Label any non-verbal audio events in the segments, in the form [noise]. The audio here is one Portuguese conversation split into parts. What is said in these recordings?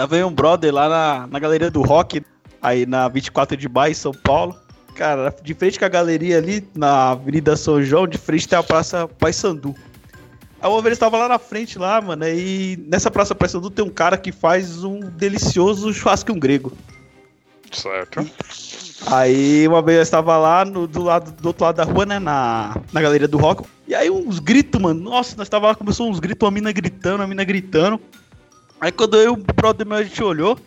Tava aí um brother lá na, na galeria do rock, aí na 24 de maio, em São Paulo. Cara, de frente com a galeria ali, na Avenida São João, de frente tem a Praça Paysandu. Aí uma vez estava lá na frente, lá, mano, e nessa Praça Paysandu tem um cara que faz um delicioso churrasco grego. Certo. Aí uma vez eu estava lá no, do, lado, do outro lado da rua, né? Na, na galeria do rock. E aí uns gritos, mano. Nossa, nós tava lá, começou uns gritos, uma mina gritando, uma mina gritando. Aí quando eu e o brother meu a gente olhou,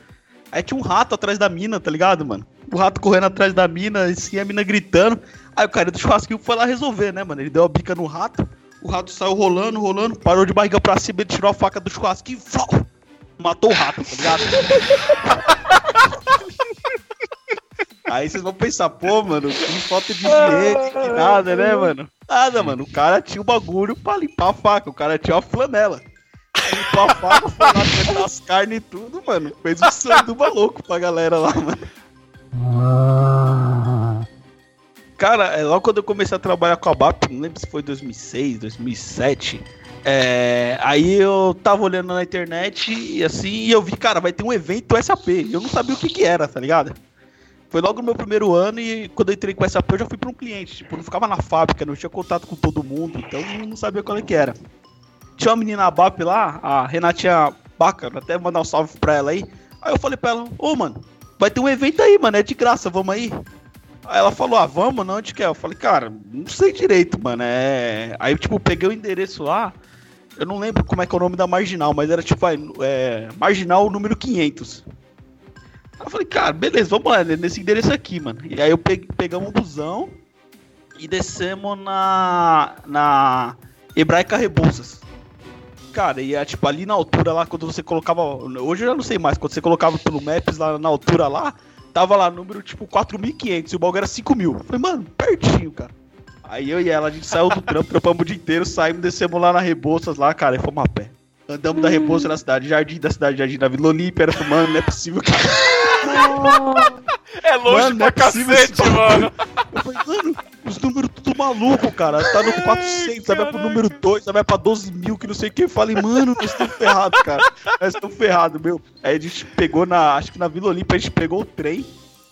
aí tinha um rato atrás da mina, tá ligado, mano? O rato correndo atrás da mina, assim, a mina gritando. Aí o cara do churrasquinho foi lá resolver, né, mano? Ele deu a bica no rato, o rato saiu rolando, rolando, parou de barriga pra cima, ele tirou a faca do churrasquinho e matou o rato, tá ligado? [laughs] Aí vocês vão pensar, pô, mano, que falta de higiene, que nada, né, mano? Nada, mano. O cara tinha o bagulho pra limpar a faca, o cara tinha uma flanela. Faca, foi lá pegar as carnes e tudo, mano. Fez um sanduba louco pra galera lá, mano. Cara, é, logo quando eu comecei a trabalhar com a BAP, não lembro se foi 2006, 2007. É, aí eu tava olhando na internet e assim, e eu vi, cara, vai ter um evento SAP. Eu não sabia o que que era, tá ligado? Foi logo no meu primeiro ano e quando eu entrei com SAP eu já fui para um cliente. Tipo, não ficava na fábrica, não tinha contato com todo mundo, então não sabia qual é que era. Tinha uma menina BAP lá, a Renatinha Baca, até mandar um salve pra ela aí. Aí eu falei pra ela, ô mano, vai ter um evento aí, mano, é de graça, vamos aí. Aí ela falou, ah, vamos, não, onde que é? Eu falei, cara, não sei direito, mano, é... Aí, tipo, peguei o endereço lá, eu não lembro como é que é o nome da Marginal, mas era, tipo, é, Marginal número 500. Aí eu falei, cara, beleza, vamos lá, nesse endereço aqui, mano. E aí eu peguei, pegamos um busão e descemos na, na Hebraica Rebouças. Cara, e é tipo ali na altura lá, quando você colocava. Hoje eu já não sei mais, quando você colocava pelo Maps lá na altura lá, tava lá número tipo 4.500 e o bagulho era 5.000. Falei, mano, pertinho, cara. Aí eu e ela, a gente saiu do trampo, trampamos o dia inteiro, saímos, descemos lá na Rebouças lá, cara, e fomos a pé. Andamos da Rebouça na cidade, Jardim da cidade, Jardim da Vila Olímpia, era fumando, não é possível, cara. [laughs] É longe mano, pra é cacete, mano. Eu falei, mano, os números maluco, cara. Tá no 400, aí vai pro número 2, aí vai pra 12 mil, que não sei o que. Eu falei, mano, nós estamos ferrados, cara. Nós estamos ferrados, meu. Aí a gente pegou na, acho que na Vila Olímpia, a gente pegou o trem,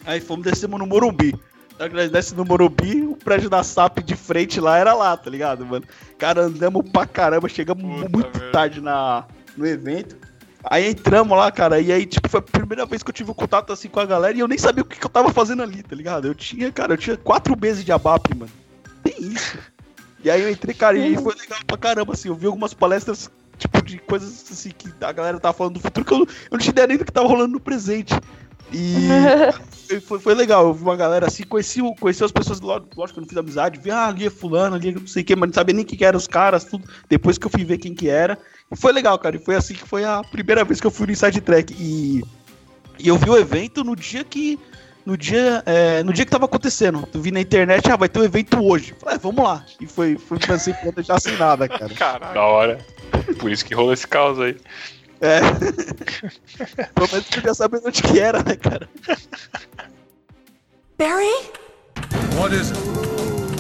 aí fomos descemos no Morumbi. Na que nós desce no Morumbi, o prédio da SAP de frente lá era lá, tá ligado, mano? Cara, andamos pra caramba, chegamos Puta muito tarde na, no evento. Aí entramos lá, cara, e aí, tipo, foi a primeira vez que eu tive um contato assim com a galera e eu nem sabia o que, que eu tava fazendo ali, tá ligado? Eu tinha, cara, eu tinha quatro meses de ABAP, mano. Tem isso. E aí eu entrei, cara, e foi legal pra caramba, assim, eu vi algumas palestras, tipo, de coisas assim que a galera tava falando do futuro que eu, eu não tinha ideia nem do que tava rolando no presente. E [laughs] foi, foi legal, eu vi uma galera assim, conheci, conheci as pessoas, lógico que eu não fiz amizade, vi, ah, ali é fulano, ali é não sei o que, mas não sabia nem quem que eram os caras, tudo. Depois que eu fui ver quem que era. E foi legal, cara, e foi assim que foi a primeira vez que eu fui no Inside Track. E, e eu vi o evento no dia que. No dia, é, no dia que tava acontecendo. Eu vi na internet, ah, vai ter um evento hoje. Falei, é, vamos lá. E foi, foi pensei conta já sem nada, cara. Caralho. Da hora. Por isso que rolou esse caos aí. É. [laughs] Pelo menos podia saber onde que era, né, cara? Barry? What is it?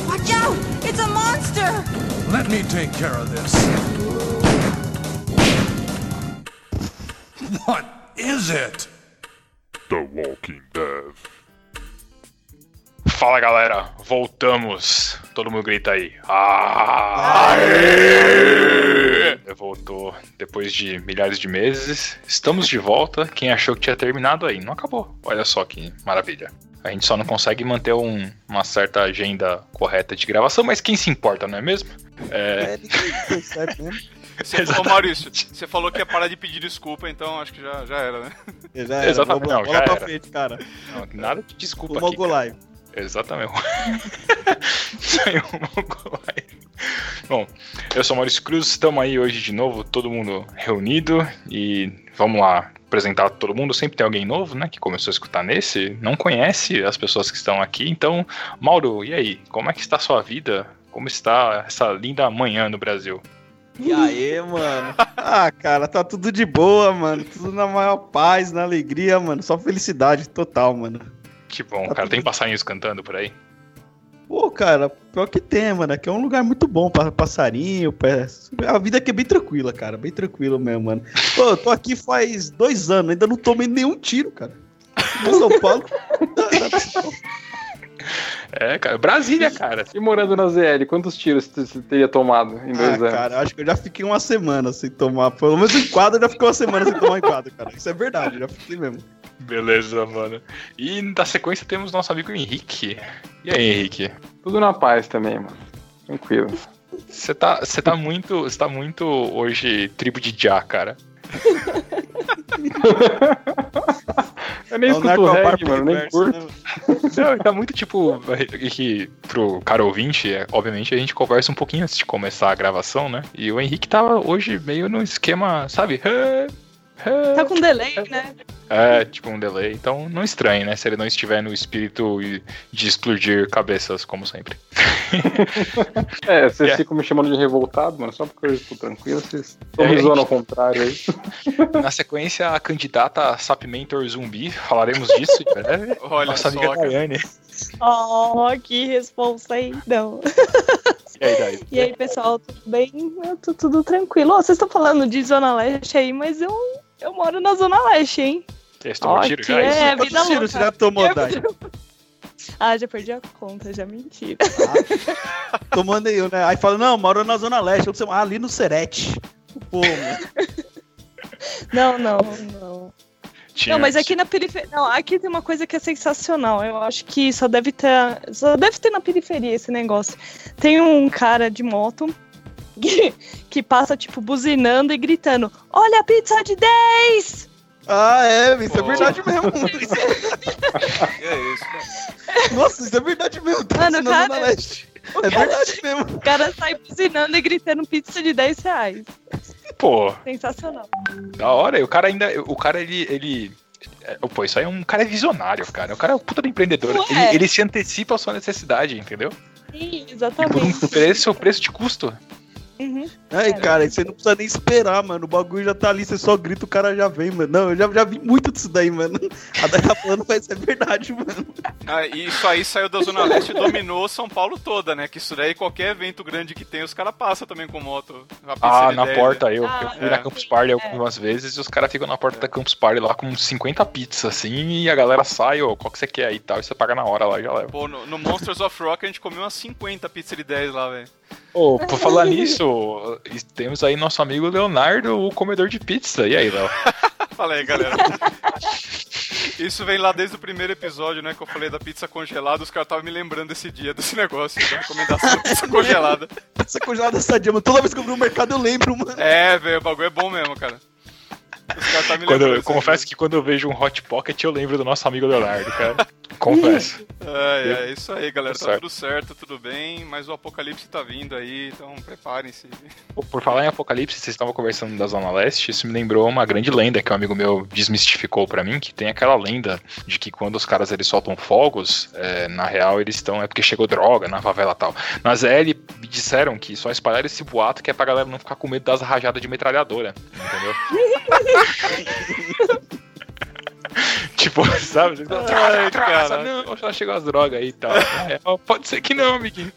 Watch out! It's a monster! Let me take care of this. What is it? The Walking Dead. Fala galera, voltamos. Todo mundo grita aí. Ah! Aê! Voltou depois de milhares de meses. Estamos de volta. Quem achou que tinha terminado aí, não acabou. Olha só que maravilha. A gente só não consegue manter um, uma certa agenda correta de gravação, mas quem se importa, não é mesmo? É. é você falou, Maurício, você falou que ia parar de pedir desculpa, então acho que já, já era, né? Já era. Exatamente. Não, já era. Frente, cara. Não, nada de desculpa Fumou aqui. Live. Exatamente. Saiu um Bom, eu sou Maurício Cruz, estamos aí hoje de novo, todo mundo reunido e vamos lá apresentar todo mundo. Sempre tem alguém novo, né, que começou a escutar nesse, não conhece as pessoas que estão aqui. Então, Mauro, e aí? Como é que está a sua vida? Como está essa linda manhã no Brasil? E aí, mano? [laughs] Ah, cara, tá tudo de boa, mano. Tudo na maior paz, na alegria, mano. Só felicidade total, mano. Que bom, tá cara. Tudo... Tem passarinhos cantando por aí? Pô, cara, pior que tem, mano. Aqui é um lugar muito bom pra passarinho. Pra... A vida aqui é bem tranquila, cara. Bem tranquila mesmo, mano. Pô, eu tô aqui faz dois anos, ainda não tomei nenhum tiro, cara. Em São Paulo. [laughs] É, cara. Brasília, cara. E morando na ZL, quantos tiros você teria tomado em dois Ah, anos? cara, acho que eu já fiquei uma semana sem tomar. Pelo menos em quadro eu já fiquei uma semana sem tomar em quadro, cara. Isso é verdade, já fiquei mesmo. Beleza, mano. E na sequência temos nosso amigo Henrique. E aí, Henrique? Tudo na paz também, mano. Tranquilo. Você tá, você tá muito. Você tá muito hoje tribo de Já, cara. Eu nem É o escuto narcobar reggae, mano, nem curto. né? [laughs] Não, tá muito tipo. Que pro cara ouvinte, é, obviamente a gente conversa um pouquinho antes de começar a gravação, né? E o Henrique tava hoje meio no esquema, sabe? Tá com delay, né? É, tipo um delay. Então não estranhe, né? Se ele não estiver no espírito de explodir cabeças, como sempre. É, vocês É. ficam me chamando de revoltado, mano, só porque eu estou tranquilo, vocês estão É, me zoando ao contrário aí. [laughs] Na sequência, a candidata Sap Mentor Zumbi. Falaremos disso em breve. [laughs] Olha Nossa só, amiga. Daiane. Oh, que responsa aí, não. E aí, Dai? [laughs] E aí, pessoal, tudo bem? Eu tô tudo tranquilo. Ó, vocês estão falando de Zona Leste aí, mas eu, eu moro na Zona Leste, hein? Vocês tomam tiro que já? é- Isso? vida louca. você já tomou, Dai? [laughs] Ah, já perdi a conta, já mentira. Tomando aí, né? Aí fala, não, moro na Zona Leste. Eu ah, ali no Serete. Pô, mano. [laughs] Não, não, não. Não, mas aqui na periferia. Não, aqui tem uma coisa que é sensacional. Eu acho que só deve ter. Só deve ter na periferia esse negócio. Tem um cara de moto que, que passa, tipo, buzinando e gritando: Olha a pizza de 10! Ah, é, isso é verdade mesmo. [laughs] Isso é- É isso? Nossa, isso é verdade mesmo. Tá Mano, na cara, Zona Leste. O É cara, verdade mesmo. o cara sai buzinando e gritando pizza de 10 reais. Pô, Sensacional. da hora. E o cara ainda. O cara, ele. ele... é, Pô, isso aí é um cara visionário, cara. O cara é um puta do empreendedor. Ele, ele se antecipa à sua necessidade, entendeu? Sim, E por um exatamente. preço, preço de custo. Uhum. Ai, cara, você não precisa nem esperar, mano. O bagulho já tá ali, você só grita, o cara já vem, mano. Não, eu já, já vi muito disso daí, mano. A Dai tá falando, mas é verdade, mano. Ah, e isso aí saiu da Zona Leste e dominou São Paulo toda, né? Que isso daí, qualquer evento grande que tem, os caras passam também com moto. Ah, na 10, porta, eu, Ah, eu fui é. na Campus Party É. algumas vezes e os caras ficam na porta da Campus Party lá com 50 pizzas, assim, e a galera sai, ô, qual que você quer aí e tal, e você paga na hora lá e já leva. Pô, no, no Monsters of Rock a gente comeu umas 50 pizzas de 10 lá, velho. Ô, [laughs] por falar nisso, temos aí nosso amigo Leonardo, o comedor de pizza. E aí, Léo? [laughs] Fala aí, galera. [laughs] Isso vem lá desde o primeiro episódio, né? Que eu falei da pizza congelada. Os caras estavam me lembrando desse dia, desse negócio, da recomendação da pizza congelada. Essa congelada sadia, mano. Toda vez que eu vou no mercado eu lembro, mano. É, velho, o bagulho é bom mesmo, cara. Tá me Quando, eu confesso que quando eu vejo um Hot Pocket, eu lembro do nosso amigo Leonardo, cara. [laughs] Confesso. É, é isso aí, galera. Tudo Tá certo. tudo certo, tudo bem, mas o apocalipse tá vindo aí, então preparem-se. Por falar em Apocalipse, vocês estavam conversando da Zona Leste, isso me lembrou uma grande lenda que um amigo meu desmistificou pra mim, que tem aquela lenda de que quando os caras eles soltam fogos, é, na real eles estão, é porque chegou droga na favela e tal. Na ZL me disseram que só espalharam esse boato que é pra galera não ficar com medo das rajadas de metralhadora, entendeu? [laughs] [laughs] Tipo, sabe? Vocês falam, "Droga, Ai, caraca. Não, já chegou as drogas aí e tal. É, pode ser que não, amiguinho.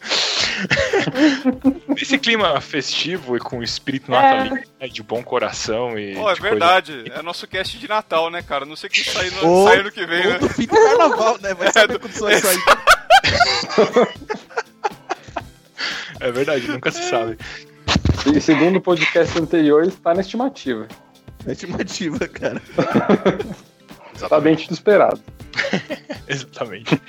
[laughs] Nesse clima festivo e com espírito natalino, né, de bom coração e. Ó, é coisa- verdade, é nosso cast de Natal, né, cara? Não sei o que sai no, sai no que vem, Ou né? do fim do carnaval, né? Vai [laughs] saber quando isso vai sair. É verdade, nunca se sabe. E segundo o podcast anterior, está na estimativa. Estimativa, cara. Está dentro do esperado. [laughs] Exatamente.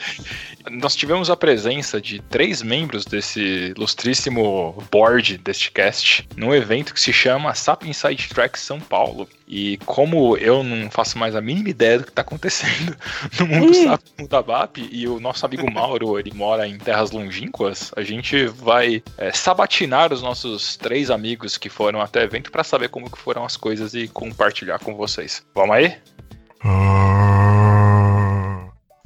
Nós tivemos a presença de três membros desse ilustríssimo board deste cast num evento que se chama SAP Inside Track São Paulo. E como eu não faço mais a mínima ideia do que está acontecendo [laughs] no mundo Ih. SAP no mundo ABAP e o nosso amigo Mauro, ele mora em terras longínquas, a gente vai é, sabatinar os nossos três amigos que foram até o evento para saber como que foram as coisas e compartilhar com vocês. Vamos aí?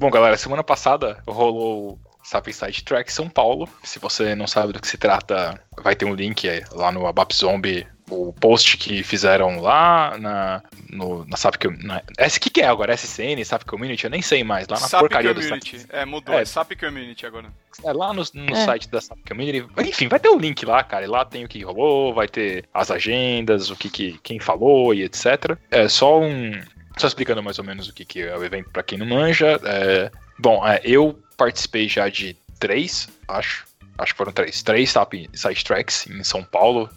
Bom, galera, semana passada rolou o SAP Inside Track São Paulo. Se você não sabe do que se trata, vai ter um link aí lá no ABAP Zombie o post que fizeram lá na, no, na SAP na Esse que, que é agora? SCN, SAP Community? Eu nem sei mais. Lá na SAP porcaria do Community. site. É, mudou. É. É. SAP Community agora. É lá no, no É. site da SAP Community. Enfim, vai ter o link lá, cara. E lá tem o que rolou, vai ter as agendas, o que, que quem falou e etc. É só um. Só explicando mais ou menos o que, que é o evento pra quem não manja. É, bom, é, eu participei já de três, acho. Acho que foram três. Três SAP Side Tracks em São Paulo.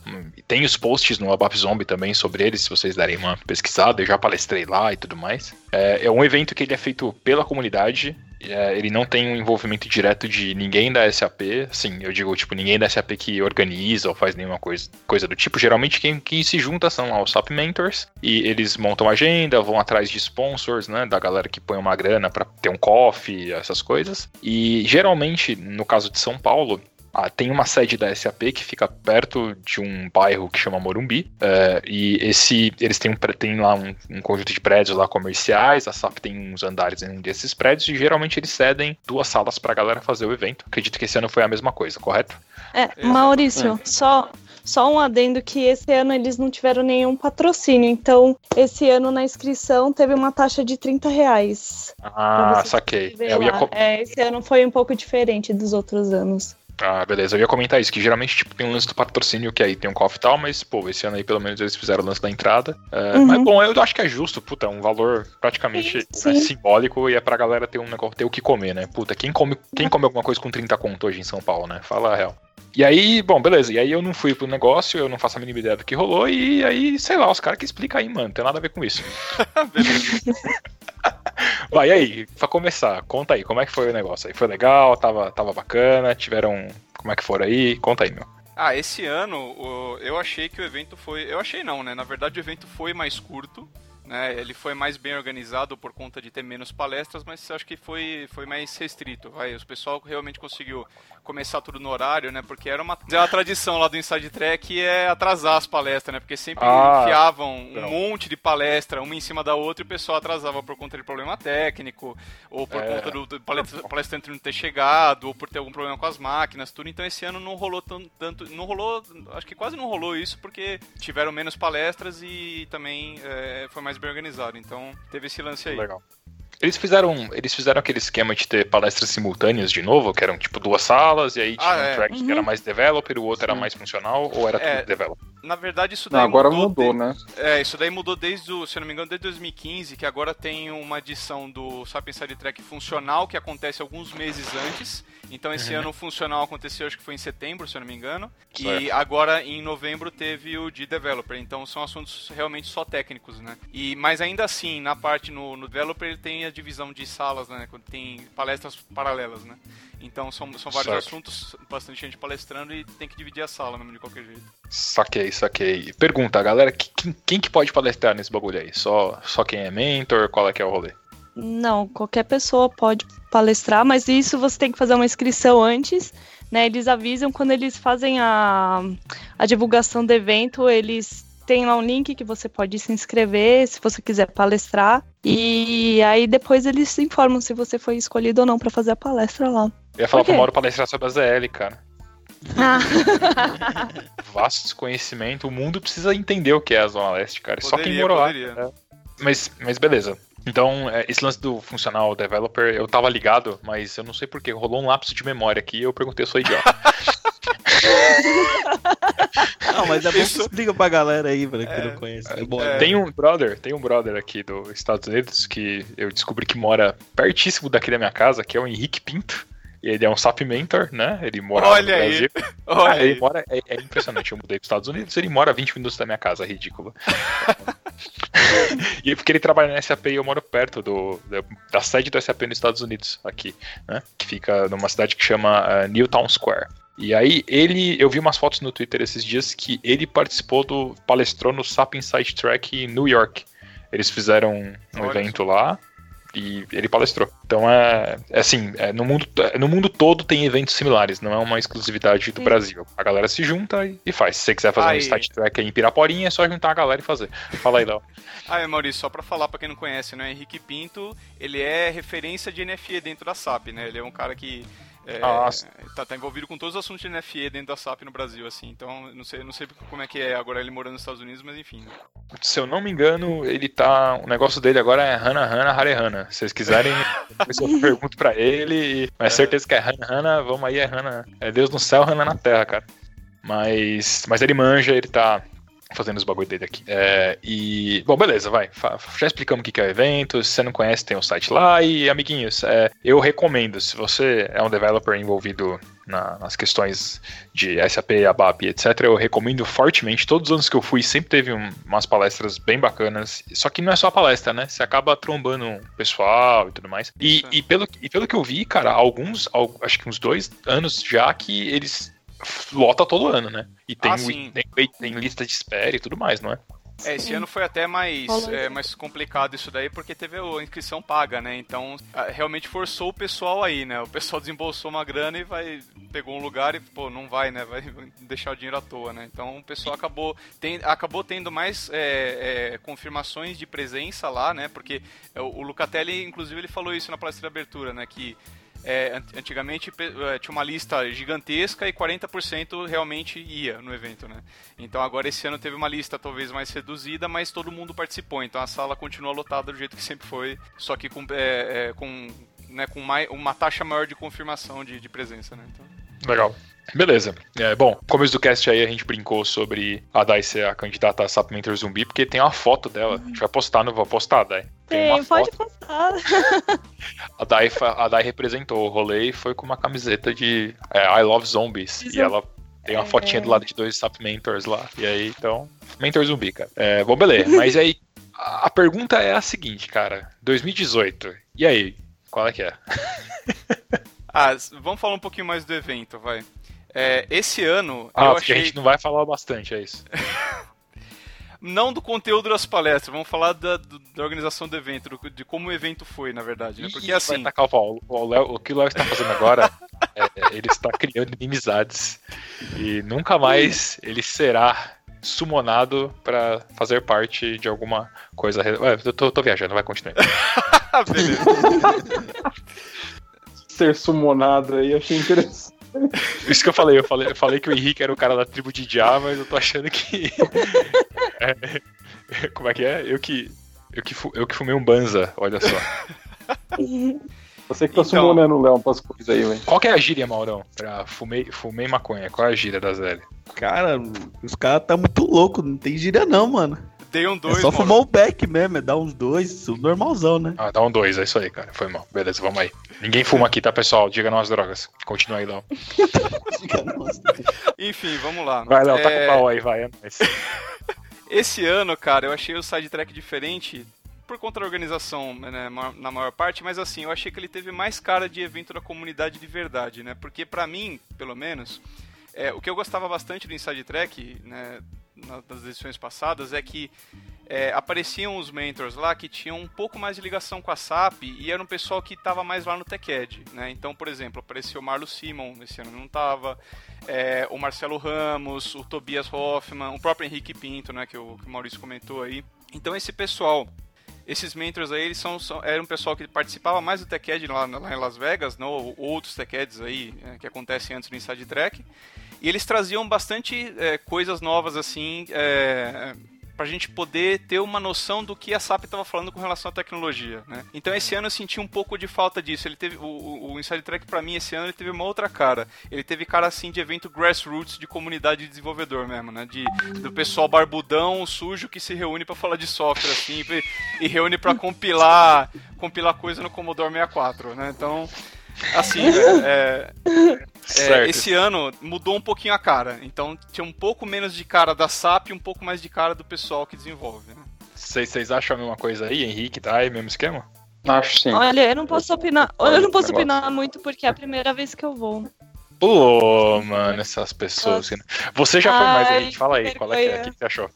Tem os posts no Abap Zombie também sobre eles, se vocês derem uma pesquisada. Eu já palestrei lá e tudo mais. É, é um evento que ele é feito pela comunidade. É, ele não tem um envolvimento direto de ninguém da SAP. Assim, eu digo, tipo, ninguém da SAP que organiza ou faz nenhuma coisa, coisa do tipo. Geralmente quem, quem se junta são lá os SAP Mentors. E eles montam agenda, vão atrás de sponsors, né? Da galera que põe uma grana pra ter um coffee, essas coisas. E geralmente, no caso de São Paulo, ah, tem uma sede da SAP que fica perto de um bairro que chama Morumbi. é, e esse eles têm, um, tem lá um, um conjunto de prédios lá comerciais. A SAP tem uns andares em um desses prédios. E geralmente eles cedem duas salas pra galera fazer o evento. Acredito que esse ano foi a mesma coisa, correto? É, Maurício, só, só um adendo que esse ano eles não tiveram nenhum patrocínio. Então, esse ano na inscrição teve uma taxa de 30 reais. Ah, saquei. É, eu ia É, esse ano foi um pouco diferente dos outros anos. Ah, beleza. Eu ia comentar isso, que geralmente tipo, tem um lance do patrocínio que aí tem um coffee e tal, mas, pô, esse ano aí pelo menos eles fizeram o lance da entrada. É, Uhum. Mas, bom, eu acho que é justo, puta, é um valor praticamente né, sim. simbólico e é pra galera ter um negócio, ter o que comer, né? Puta, quem come, quem come alguma coisa com 30 conto hoje em São Paulo, né? Fala a real. E aí, bom, beleza. E aí eu não fui pro negócio, eu não faço a mínima ideia do que rolou, e aí, sei lá, os caras que explicam aí, mano, não tem nada a ver com isso. [laughs] Vai, aí, pra começar, conta aí, como é que foi o negócio aí? Foi legal, tava, tava bacana, tiveram. Como é que foram aí? Conta aí, meu. Ah, esse ano eu achei que o evento foi. Eu achei não, né? Na verdade o evento foi mais curto. Né, ele foi mais bem organizado por conta de ter menos palestras, mas acho que foi, foi mais restrito. Vai, o pessoal realmente conseguiu começar tudo no horário, né? Porque era uma, a tradição lá do Inside Track é atrasar as palestras, né? Porque sempre Ah, enfiavam um não. monte de palestra, uma em cima da outra, e o pessoal atrasava por conta de problema técnico, ou por É. conta do, do palestra- palestrante não ter chegado, ou por ter algum problema com as máquinas, tudo. Então esse ano não rolou tan- tanto. Não rolou. Acho que quase não rolou isso, porque tiveram menos palestras e também é, foi mais bem organizado. Então teve esse lance aí. Legal. Eles fizeram, eles fizeram aquele esquema de ter palestras simultâneas de novo, que eram tipo duas salas, e aí tinha Ah, um é. track que era mais developer, o outro era Sim. mais funcional, ou era É. tudo developer? Na verdade, isso Não, daí agora mudou. mudou, de- né? É, isso daí mudou desde o, se eu não me engano, desde 2015, que agora tem uma edição do SAP Inside Track funcional que acontece alguns meses antes. Então esse ano o funcional aconteceu, acho que foi em setembro, se eu não me engano. E Certo. agora em novembro teve o de developer. Então são assuntos realmente só técnicos, né? E mas ainda assim, na parte no, no developer ele tem a divisão de salas, né? Quando tem palestras paralelas, né? Então são, são vários Certo. assuntos, bastante gente palestrando e tem que dividir a sala mesmo de qualquer jeito. Saquei, saquei. Pergunta, galera, que- quem, quem que pode palestrar nesse bagulho aí? Só, só quem é mentor? Qual é que é o rolê? Não, qualquer pessoa pode palestrar, mas isso você tem que fazer uma inscrição antes, né? Eles avisam quando eles fazem a, a divulgação do evento, eles têm lá um link que você pode se inscrever se você quiser palestrar. E aí depois eles informam se você foi escolhido ou não para fazer a palestra lá. Eu ia falar pro Mauro palestrar sobre a ZL, cara. Ah, [laughs] Vasto desconhecimento. O mundo precisa entender o que é a Zona Leste, cara. Só quem Poderia, morou lá. poderia. É. Mas, mas beleza. Então, é, esse lance do funcional developer, eu tava ligado, mas eu não sei porquê. Rolou um lapso de memória aqui e eu perguntei, eu sou idiota. [laughs] [laughs] Não, mas é bom que Isso- explica pra galera aí, pra quem não conhece. É bom, né? Tem um brother, tem um brother aqui dos Estados Unidos que eu descobri que mora pertíssimo daqui da minha casa, que é o Henrique Pinto. E ele é um SAP Mentor, né? Ele mora Olha no aí. Brasil. [laughs] Olha Ah, ele aí. mora, é, é impressionante. Eu mudei para os Estados Unidos, ele mora a 20 minutos da minha casa, ridículo. [laughs] e porque ele trabalha na SAP e eu moro perto do, da, da sede do SAP nos Estados Unidos, aqui, né? Que fica numa cidade que chama uh, Newtown Square. E aí ele, eu vi umas fotos no Twitter esses dias que ele participou do, palestrou no SAP Insight Track em New York. Eles fizeram um Olha evento lá e ele palestrou. Então é, é assim, é, no, mundo, é, no mundo todo tem eventos similares, não é uma exclusividade do Sim. Brasil. A galera se junta e, e faz. Se você quiser fazer Aí. um Insight Track aí em Piraporinha, é só juntar a galera e fazer. Fala aí, Léo. [laughs] Ah, é, Maurício, só pra falar pra quem não conhece, né? Henrique Pinto, ele é referência de NFE dentro da SAP, né? Ele é um cara que É, tá, tá envolvido com todos os assuntos de NFE dentro da SAP no Brasil, assim. Então, não sei, não sei como é que é agora ele morando nos Estados Unidos, mas enfim. né? Se eu não me engano, ele tá. O negócio dele agora é Hana Hana Hare Hana. Se vocês quiserem, [laughs] eu pergunto pra ele. Mas certeza que é Hana Hana, vamos aí, é Hana. É Deus no céu, Hana na terra, cara. Mas. Mas ele manja, ele tá fazendo os bagulho dele aqui. É, e. Bom, beleza, vai. Já explicamos o que é o evento. Se você não conhece, tem o site lá. E, amiguinhos, é, eu recomendo, se você é um developer envolvido na- nas questões de SAP, ABAP, etc., eu recomendo fortemente. Todos os anos que eu fui, sempre teve um- umas palestras bem bacanas. Só que não é só a palestra, né? Você acaba trombando um pessoal e tudo mais. E, e pelo, e pelo que eu vi, cara, alguns, al- acho que uns dois anos já que eles lota todo ano, né? E tem, Ah, sim. tem, wait- tem lista de espera e tudo mais, não é? É, esse ano foi até mais, é, mais complicado isso daí, porque teve a inscrição paga, né? Então, realmente forçou o pessoal aí, né? O pessoal [laughs] desembolsou uma grana e vai pegou um lugar e, pô, não vai, né? Vai [laughs] deixar o dinheiro à toa, né? Então, o pessoal acabou, tem, acabou tendo mais é, é, confirmações de presença lá, né? Porque é, o, o Lucatelli, inclusive, ele falou isso na palestra de abertura, né? Que é, an- antigamente é, tinha uma lista gigantesca e 40% realmente ia no evento, né? Então agora esse ano teve uma lista talvez mais reduzida, mas todo mundo participou. Então a sala continua lotada do jeito que sempre foi, só que com, é, é, com, né, com mai- uma taxa maior de confirmação de, de presença, né? Então, Legal. Beleza. É, bom, começo do cast aí a gente brincou sobre a Dai ser a candidata a SAP Mentor Zumbi, porque tem uma foto dela. A gente vai postar, não vou postar, Dai. Tem, uma pode foto. postar. [laughs] A Dai, a Dai representou o rolê e foi com uma camiseta de é, I Love Zombies. E Zom- ela tem uma É. fotinha do lado de dois SAP Mentors lá. E aí, então, Mentor Zumbi, cara. É, bom, beleza. [laughs] Mas aí, a pergunta é a seguinte, cara. 2018. E aí? Qual é que é? [laughs] Ah, vamos falar um pouquinho mais do evento, vai. É, esse ano Ah, eu achei a gente não vai falar bastante, é isso. [laughs] não do conteúdo das palestras, vamos falar da, do- da organização do evento, do- de como o evento foi, na verdade, né? Porque Ih, assim, Vai tacar o, o, Léo- o que o Léo está fazendo agora, [laughs] é, ele está criando inimizades. E nunca mais ele será sumonado para fazer parte de alguma coisa. Ué, eu tô, tô viajando, vai continuar. [laughs] Beleza. Ser sumonado aí, achei interessante. [laughs] Isso que eu falei, eu falei, eu falei que o Henrique era o cara da tribo de Jah, mas eu tô achando que. [laughs] É, como é que é? Eu que. Eu que, eu que fumei um banza, olha só. [laughs] Você que tá Então. sumonando o Léo pras coisas aí, velho. Qual que é a gíria, Maurão? Pra fumei, fumei maconha. Qual é a gíria da Zé? Cara, os caras tá muito louco, não tem gíria não, mano. Dei um dois, é só Mauro. fumar o back mesmo, é dar uns dois, o normalzão, né? Ah, dá um dois, é isso aí, cara. Foi mal. Beleza, vamos aí. Ninguém fuma aqui, tá, pessoal? Diga não às drogas. Continua aí, Léo. [laughs] Enfim, vamos lá. Vai, Léo, tá É, com o pau aí, vai. É nóis. [laughs] Esse ano, cara, eu achei o sidetrack diferente por conta da organização, né, na maior parte, mas assim, eu achei que ele teve mais cara de evento da comunidade de verdade, né? Porque pra mim, pelo menos, é, o que eu gostava bastante do Inside Track, né, nas edições passadas, é que é, apareciam os mentors lá que tinham um pouco mais de ligação com a SAP e era um pessoal que estava mais lá no TechEd, né? Então, por exemplo, apareceu o Marlo Simon, esse ano não estava, é, o Marcelo Ramos, o Tobias Hoffman, o próprio Henrique Pinto, né, que o, que o Maurício comentou aí. Então, esse pessoal, esses mentors aí, eles são, são um pessoal que participava mais do TechEd lá, lá em Las Vegas, não, ou outros TechEds aí é, que acontecem antes do Inside Track. E eles traziam bastante é, coisas novas assim, é, pra gente poder ter uma noção do que a SAP estava falando com relação à tecnologia, né? Então esse ano eu senti um pouco de falta disso. Ele teve o, o, o Inside Track para mim esse ano ele teve uma outra cara. Ele teve cara assim de evento grassroots de comunidade de desenvolvedor mesmo, né? De do pessoal barbudão, sujo que se reúne para falar de software assim e, e reúne para compilar compilar coisa no Commodore 64, né? Então assim, [laughs] é, é, Certo. esse ano mudou um pouquinho a cara. Então tinha um pouco menos de cara da SAP e um pouco mais de cara do pessoal que desenvolve. Né? Vocês vocês acham a mesma coisa aí, Henrique? Tá aí, mesmo esquema? Acho sim. Olha, eu não posso opinar. Eu não posso opinar muito porque é a primeira vez que eu vou. Pô, mano, essas pessoas. que- Você já foi mais, Ai, Henrique. Fala aí, qual é que é? Que você achou?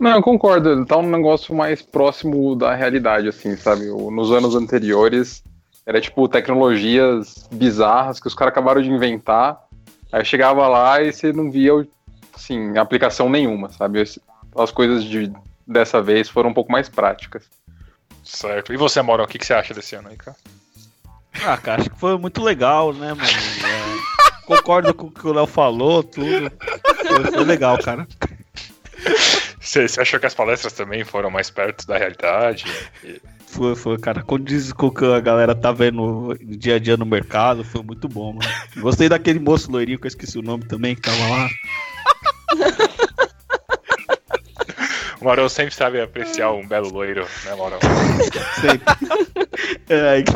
Não, eu concordo. Tá um negócio mais próximo da realidade, assim, sabe? Nos anos anteriores, era tipo tecnologias bizarras que os caras acabaram de inventar. Aí chegava lá e você não via, assim, aplicação nenhuma, sabe? As coisas de, dessa vez foram um pouco mais práticas. Certo. E você, Mauro, o que que você acha desse ano aí, cara? Ah, cara, acho que foi muito legal, né, mano? concordo com o que o Léo falou, tudo. Foi, foi legal, cara. Você você achou que as palestras também foram mais perto da realidade? E- Foi, foi, cara. Condiz com o que a galera tá vendo no dia a dia no mercado, foi muito bom, mano. Gostei daquele moço loirinho que eu esqueci o nome também, que tava lá. [laughs] O Maurão sempre sabe apreciar um belo loiro, né, Maurão? Sempre. [laughs] É, [laughs]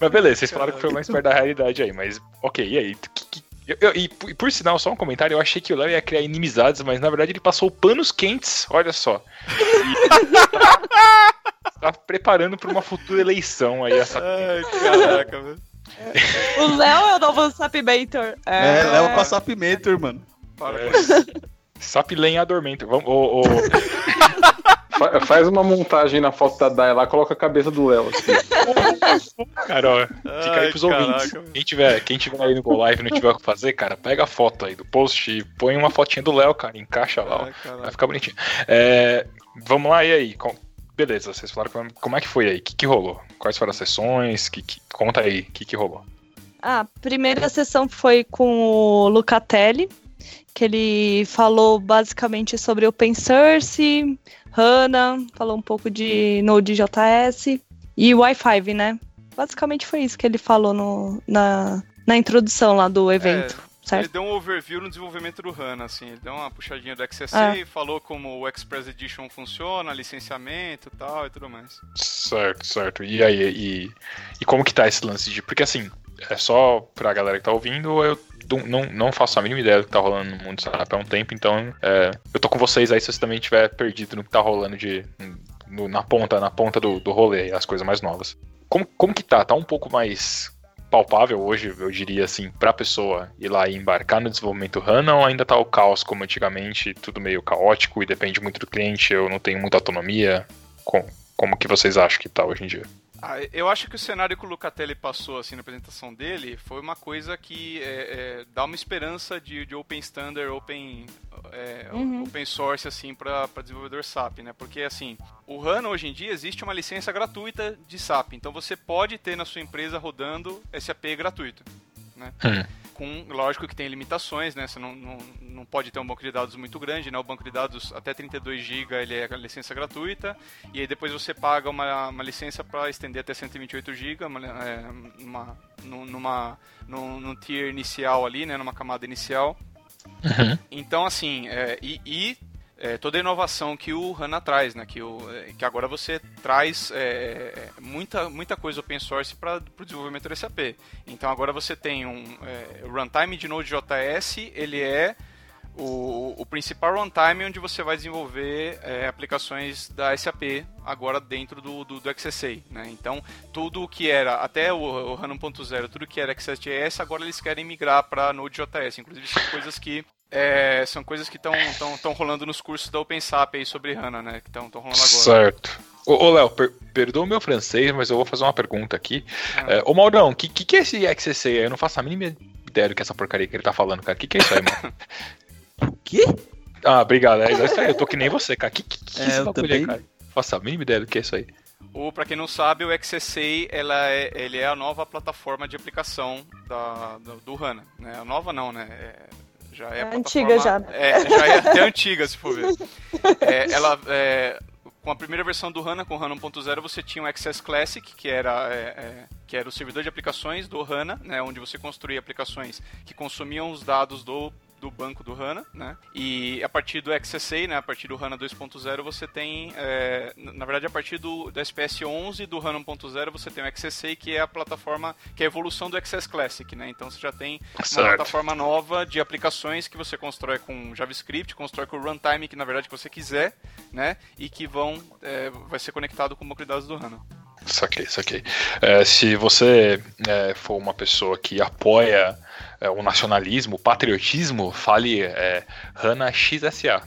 Mas beleza, vocês falaram que foi mais perto da realidade aí, mas ok, e aí? Que- que- eu- eu- e, por- e por sinal, só um comentário, eu achei que o Léo ia criar inimizades, mas na verdade ele passou panos quentes, olha só. E tá preparando para uma futura eleição aí essa. Ai, caraca, velho. O Léo é o novo Sapimentor. é, leva com a Sapimentor, mano. Para É. com isso. Saplen Adormento. Vamos, ô, ô, [laughs] Fa- Faz uma montagem na foto da Dai lá, coloca a cabeça do Léo. assim. cara, ó, fica aí Ai, pros ouvintes. caraca, velho. Quem tiver, quem tiver aí no Go Live e não tiver o que fazer, cara, pega a foto aí do post e põe uma fotinha do Léo, cara, encaixa lá, ó. Ai. Vai ficar bonitinho. É, vamos lá, e aí? Com- Beleza, vocês falaram como, como é que foi aí? O que, que rolou? Quais foram as sessões? Que, que- Conta aí, o que, que rolou? A primeira sessão foi com o Lucatelli, que ele falou basicamente sobre open source, HANA, falou um pouco de Node.js e Wi-Fi, né? Basicamente foi isso que ele falou no, na, na introdução lá do evento, Ele certo? deu um overview no desenvolvimento do HANA, assim. Ele deu uma puxadinha do XCC, Ah. falou como o Express Edition funciona, licenciamento e tal e tudo mais. Certo, certo. E aí, e, e como que tá esse lance de. Porque assim, é só pra galera que tá ouvindo, eu não- não, faço a mínima ideia do que tá rolando no mundo startup há um tempo, então é, eu tô com vocês aí se você também estiver perdido no que tá rolando de. no- na ponta, na ponta do, do rolê, as coisas mais novas. Como, como que tá? Tá um pouco mais palpável hoje, eu diria assim, pra pessoa ir lá e embarcar no desenvolvimento HANA ou ainda tá o caos como antigamente, tudo meio caótico e depende muito do cliente, eu não tenho muita autonomia? Com, como que vocês acham que tá hoje em dia? Ah, eu acho que o cenário que o Lucatelli passou assim na apresentação dele foi uma coisa que é, é, dá uma esperança de, de open standard, open, é, Uhum. open source assim para desenvolvedor SAP, né? Porque assim, o HANA hoje em dia existe uma licença gratuita de SAP, então você pode ter na sua empresa rodando SAP gratuito, né? Hum. Com, lógico que tem limitações, né? Você não, não, não pode ter um banco de dados muito grande, né? O banco de dados até 32 GB ele é a licença gratuita, e aí depois você paga uma, uma licença para estender até 128 GB, uma, é, numa, num- numa, num, num tier inicial ali, né? Numa camada inicial. Então, assim, é, e, e, é, toda a inovação que o HANA traz, né? Que, o, é, que agora você traz é, muita, muita coisa open source para o desenvolvimento do SAP. Então agora você tem um é, runtime de Node.js, ele é o, o principal runtime onde você vai desenvolver é, aplicações da SAP agora dentro do, do, do XSA, né? Então, tudo o que era, até o, o HANA 1.0, tudo que era XSJS, agora eles querem migrar para Node.js. Inclusive, são coisas que é, são coisas que estão rolando nos cursos da OpenSAP aí sobre HANA, né? Que estão rolando agora. Certo. Ô, ô Léo, per perdoa o meu francês, mas eu vou fazer uma pergunta aqui. Ah. É, ô Maurão, o que, que, que é esse XCC aí? Eu não faço a mínima ideia do que é essa porcaria que ele tá falando, cara. O que, que é isso aí, mano? [laughs] O quê? ah, obrigado. É isso aí, eu tô que nem você, cara. O que, que, que É, esse eu bagulho também. aí, cara? Não faço a mínima ideia do que é isso aí. Ou, para quem não sabe, o XSA ela é, ele é a nova plataforma de aplicação da, do, do HANA. Né? A nova não, né? É, já é, É antiga já. É, já é até antiga, se for ver. É, ela, é, com a primeira versão do HANA, com o HANA 1.0, você tinha o Access Classic, que era, é, é, que era o servidor de aplicações do HANA, né? Onde você construía aplicações que consumiam os dados do do banco do HANA, né? E a partir do XSA, né, a partir do HANA 2.0, você tem, é, na verdade, a partir do, do SPS 11 do HANA 1.0, você tem o XSA, que é a plataforma, que é a evolução do XS Classic, né? Então você já tem uma Certo. plataforma nova de aplicações que você constrói com JavaScript, constrói com o runtime que na verdade que você quiser, né? E que vão, é, vai ser conectado com o banco de dados do HANA. Saquei, saquei. É, se você é, for uma pessoa que apoia é, o nacionalismo, o patriotismo, fale é, Hana XSA.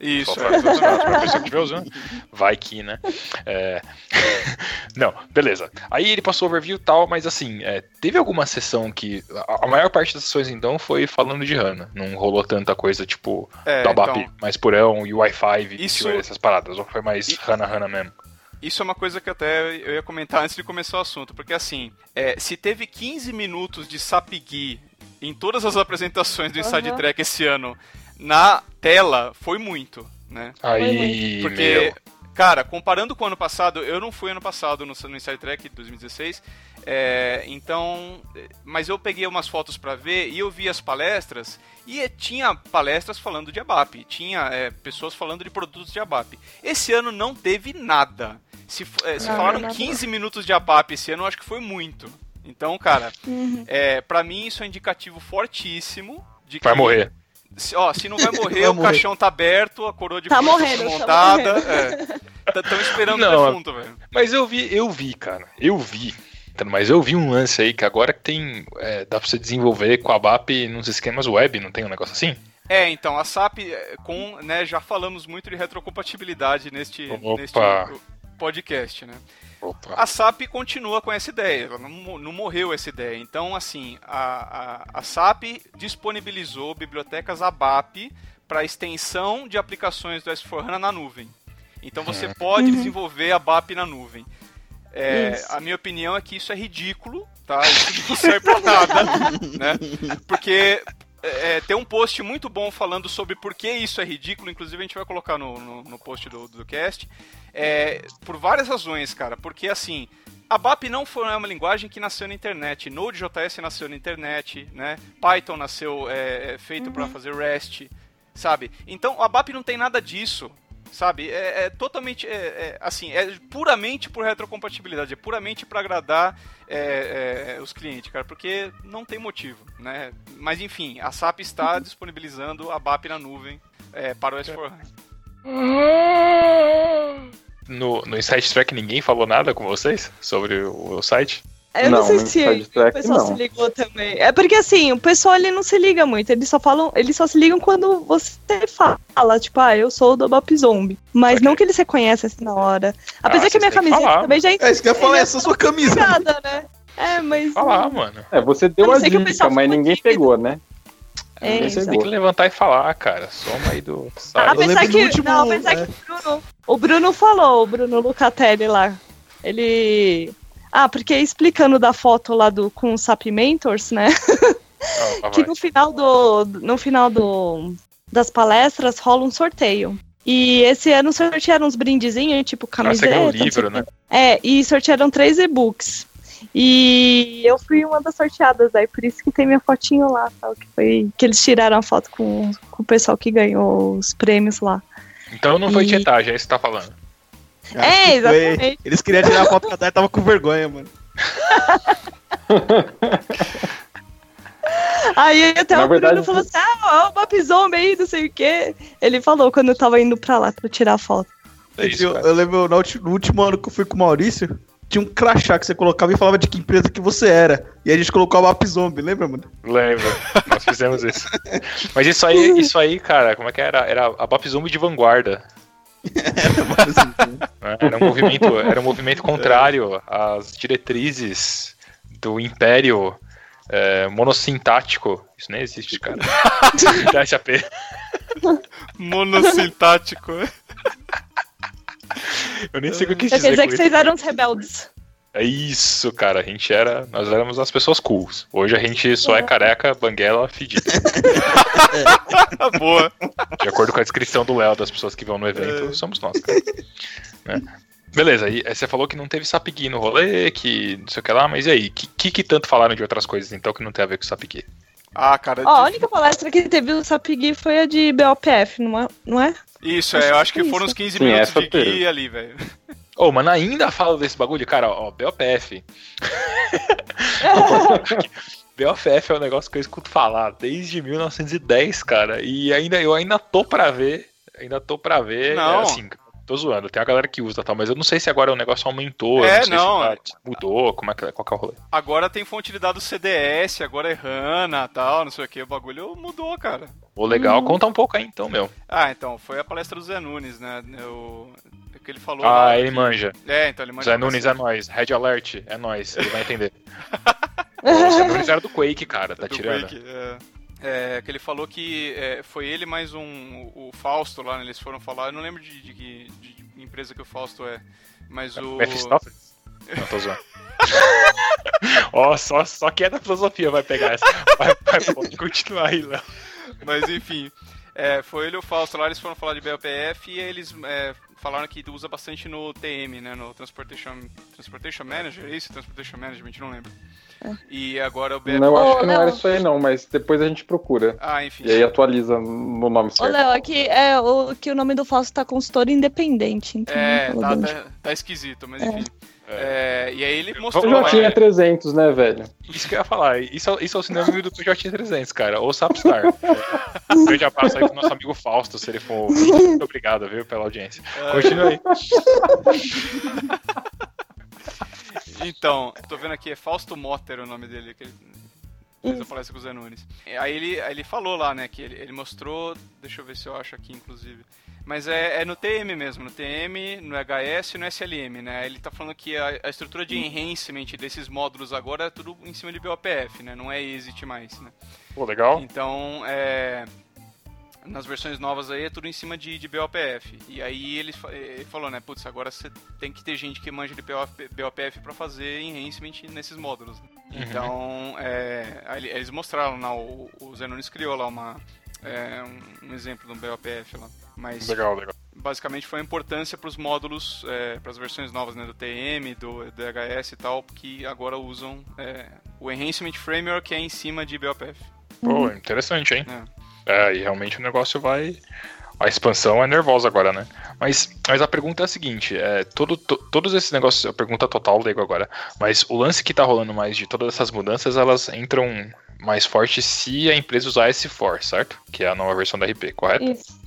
Isso, Só pra, que usando. [laughs] Vai que, né? É... [laughs] Não, beleza. Aí ele passou o overview e tal, mas assim, é, teve alguma sessão que. A, maior parte das sessões então foi falando de HANA. Não rolou tanta coisa tipo É, da BAP então- mais purão e Wi-Fi Isso- essas paradas. Ou foi mais E- HANA HANA mesmo? Isso é uma coisa que até eu ia comentar antes de começar o assunto, porque assim, é, se teve 15 minutos de Sapigui em todas as apresentações do Inside Aham. Track esse ano na tela, foi muito, né? Aí, Porque, meu. cara, comparando com o ano passado, eu não fui ano passado no, no Inside Track 2016, é, então, é, mas eu peguei umas fotos pra ver e eu vi as palestras e é, tinha palestras falando de ABAP, tinha é, pessoas falando de produtos de ABAP. Esse ano não teve nada. Se, é, se Não, falaram nada. 15 minutos de ABAP esse ano, eu acho que foi muito. Então, cara, Uhum. é, para mim isso é um indicativo fortíssimo de que Vai morrer. se, ó, se não vai [laughs] morrer, Vai o morrer. caixão tá aberto, a coroa de Tá morrendo, tá montada. Estão esperando Não, o defunto, velho. Mas eu vi, eu vi, cara. Eu vi. Mas eu vi um lance aí que agora que tem. é, dá pra você desenvolver com a BAP nos esquemas web, não tem um negócio assim? É, então, a SAP, é, com, né, já falamos muito de retrocompatibilidade neste, Opa. neste podcast, né? Opa. A SAP continua com essa ideia, ela não, não morreu essa ideia. Então, assim, a, a, a SAP disponibilizou bibliotecas ABAP para extensão de aplicações do S4HANA na nuvem. Então, você pode desenvolver ABAP na nuvem. É, a minha opinião é que isso é ridículo, tá? Isso não [laughs] serve pra nada, né? Porque é, tem um post muito bom falando sobre por que isso é ridículo, inclusive a gente vai colocar no, no, no post do, do cast, é, por várias razões, cara. Porque assim, a BAP não foi uma linguagem que nasceu na internet, Node.js nasceu na internet, né? Python nasceu é, é, feito pra fazer REST, sabe? Então a BAP não tem nada disso. Sabe, é, é totalmente, é, é, assim, é puramente por retrocompatibilidade, é puramente para agradar é, é, os clientes, cara, porque não tem motivo, né? Mas enfim, a SAP está disponibilizando a BAP na nuvem é, para o S4HANA. No, no Insight Track ninguém falou nada com vocês sobre o, o site? Eu não, Não, sei se o pessoal não. se ligou também. É porque assim, o pessoal ele não se liga muito, eles só falam, eles só se ligam quando você fala, tipo, ah, eu sou do Bop Zombie. Mas Ok. não que eles reconhecem assim na hora. Apesar Ah, que a minha camiseta falar. também já É isso que eu ia falar, essa é a sua camisa. nada, né? É, mas. Falar, mano. É, você deu a o dica, mas ninguém tímido. pegou, né? É, Ninguém exato. Tem que levantar e falar, cara. Soma aí do site. Apesar que, último, não, apesar é. que o Bruno, o Bruno falou, o Bruno Lucatelli lá. Ele. Ah, porque explicando da foto lá do com o SAP Mentors, né? Ah, [laughs] que vai. no final do no final do das palestras rola um sorteio. E esse ano sortearam uns brindezinhos, tipo Ah, você camiseta. sei livro, o quê. né? É, e sortearam três e-books. E eu fui uma das sorteadas, aí por isso que tem minha fotinho lá, tal, que foi que eles tiraram a foto com, com o pessoal que ganhou os prêmios lá. Então não foi E- tietagem, é isso que você tá falando. Acho É, que foi- exatamente. Eles queriam tirar a foto cada e tava com vergonha, mano. [laughs] Aí até Na o verdade, Bruno falou assim: ah, ó, o Bop Zombie aí, não sei o quê. Ele falou quando eu tava indo pra lá pra tirar a foto. É isso, eu, cara. eu lembro no, último ano que eu fui com o Maurício, tinha um crachá que você colocava e falava de que empresa que você era. E a gente colocou a Map Zombie, lembra, mano? Lembro, nós fizemos isso. Mas isso aí, [laughs] isso aí, cara, como é que era? Era a Bop Zombie de vanguarda. Né? Era um movimento, era um movimento contrário às diretrizes do Império é, monossintático. Isso nem existe, cara. [laughs] da SAP. Monossintático. Eu nem sei o que quis Quer dizer dizer com que isso. vocês eram os rebeldes. É isso, cara. A gente era. Nós éramos as pessoas cools. Hoje a gente só é careca, banguela, fedida. [laughs] Boa. De acordo com a descrição do Léo das pessoas que vão no evento, somos nós, cara. Né? Beleza, e aí você falou que não teve Sapigui no rolê, que não sei o que lá, mas e aí? O que, que, que tanto falaram de outras coisas então que não tem a ver com Sapigui? Ah, cara. Ó, a única palestra que teve o Sapigui foi a de BOPF, não é? Não é? Isso, é, eu acho que Isso. foram uns 15 Sim, minutos de guia ali, velho. Ô, mano, ainda fala desse bagulho, cara, ó, BOPF. [laughs] BOPF é um negócio que eu escuto falar desde 1910, cara, e ainda eu ainda tô pra ver, ainda tô pra ver, Não. é, assim, tô zoando, tem a galera que usa, tal, mas eu não sei se agora o negócio aumentou, É, não não. se tá- mudou, como é que, qual que é o rolê. Agora tem fonte de dados CDS, agora é HANA tal, não sei o que. O bagulho mudou, cara. Ô, legal, conta um pouco aí então, meu. Ah, então, foi a palestra do Zé Nunes, né? Eu, que ele falou. Ah, lá ele que- manja. É, então ele manja. Zé Nunes é nóis. Red Alert é nóis. Ele vai entender. [laughs] o Zé Nunes era do Quake, cara. Tá do tirando. Quake, é. É, que ele falou que é, foi ele mais um. O Fausto lá, né, eles foram falar. Eu não lembro de, de de que empresa que o Fausto é. Mas o. Mephistófeles? Não, tô zoando. [laughs] Ó, só, só quem é da filosofia vai pegar essa. Vai, vai, pode continuar aí, Léo. Mas enfim. É, foi ele e o Fausto lá, eles foram falar de BOPF e eles é, falaram que usa bastante no TM, né? No Transportation, Transportation Manager, é isso? Transportation Management, não lembro. E agora o BOPF. Não, eu acho que não Léo. era isso aí não, mas depois a gente procura. Ah, enfim. E aí atualiza no nome Ô, certo. Léo, aqui é o que o nome do Fausto tá consultor independente, então. É, não tá, tá, tá esquisito, mas enfim. É, e aí ele mostrou. Eu Vamos já lá, tinha é. 300, né, velho? Isso que eu ia falar. Isso, é- isso é o sinônimo do PJ 300, cara. Ou Sapstar. É, um grande abraço aí pro nosso amigo Fausto, se ele for. Muito obrigado, viu, pela audiência. Continua aí. Então, tô vendo aqui, é Fausto Motter o nome dele, que ele fez a palestra com o Zé Nunes. Aí ele, aí ele falou lá, né, que ele, ele mostrou, deixa eu ver se eu acho aqui, inclusive. Mas é, é no TM mesmo, no TM, no HS e no SLM, né? Ele tá falando que a, a estrutura de enhancement desses módulos agora é tudo em cima de BOPF, né? Não é EXIT mais, né? Pô, legal. Então, é, nas versões novas aí é tudo em cima de, de BOPF. E aí ele, fa- ele falou, né, putz, agora você tem que ter gente que manja de BOP, BOPF para fazer enhancement nesses módulos. né? Então, é, eles mostraram lá, o, o Zenonis criou lá uma, é, um, um exemplo do BOPF lá. Mas Legal, legal. basicamente foi a importância para os módulos, é, para as versões novas né, do TM, do DHS e tal, que agora usam é, o Enhancement Framework que é em cima de BOPF. Pô, interessante, hein? É. É, e realmente o negócio vai. A expansão é nervosa agora, né? Mas, mas a pergunta é a seguinte: é, todo, to- todos esses negócios, a pergunta total leigo agora, mas o lance que tá rolando mais de todas essas mudanças, elas entram mais forte se a empresa usar S4, certo? Que é a nova versão da RP, correto? Isso.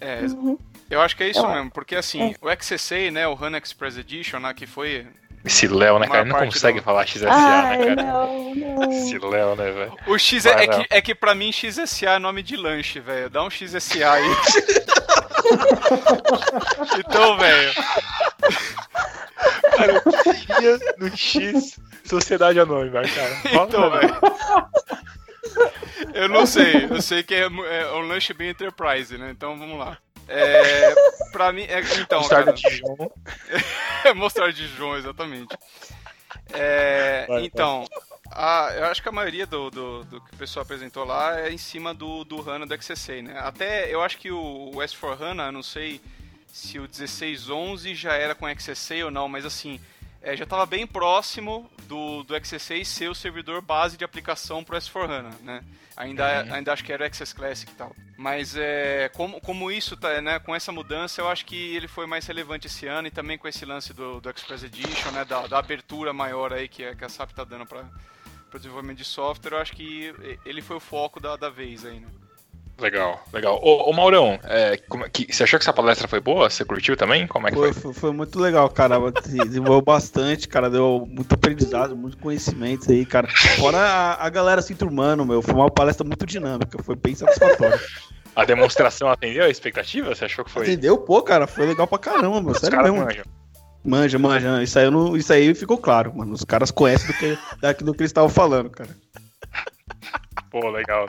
É, Uhum. eu acho que é isso mesmo, porque assim, o XSA, né, o HANA Express Edition, né, que foi... Esse Léo, né, cara? Ele não consegue do- falar XSA, Ai, né, cara? não, não. [laughs] Esse Léo, né, velho? O X Vai, é, é que, é que pra mim XSA é nome de lanche, velho. Dá um XSA aí. [laughs] então, velho, Cara, eu queria no X Sociedade Anônima, cara. Fala, [laughs] então, velho. velho. Eu não sei, eu sei que é, é um lanche bem enterprise, né? Então vamos lá. É, pra mim, é, então, Mostarda cara, Dijon. [laughs] mostrar de João, exatamente. É, Vai, então, a- eu acho que a maioria do, do, do que o pessoal apresentou lá é em cima do, do HANA do XSA, né? Até eu acho que o, o S4HANA, eu não sei se o 1611 já era com XSA ou não, mas assim, é, já estava bem próximo do, do XSA ser o servidor base de aplicação para o S4HANA, né? Ainda, ainda acho que era o XS Classic e tal. Mas é, como, como isso tá, né, com essa mudança, eu acho que ele foi mais relevante esse ano e também com esse lance do, do Express Edition, né, da, da abertura maior aí que, a- que a SAP tá dando para o desenvolvimento de software, eu acho que ele foi o foco da, da vez aí, né? Legal, legal. Ô, ô Maurão, é, como é que, você achou que essa palestra foi boa? Você curtiu também? Como é que Foi, foi? foi, muito legal, cara. Desenvolveu bastante, cara. Deu muito aprendizado, muito conhecimento aí, cara. Fora a, a galera se turmando, meu. Foi uma palestra muito dinâmica. Foi bem satisfatória. A demonstração atendeu a expectativa? Você achou que foi? Entendeu? Pô, cara, foi legal pra caramba, meu. Os Sério mesmo. manjam. Manja, manja. Isso aí, não- isso aí ficou claro, mano. Os caras conhecem do que, daquilo que eles estavam falando, cara. Pô, legal.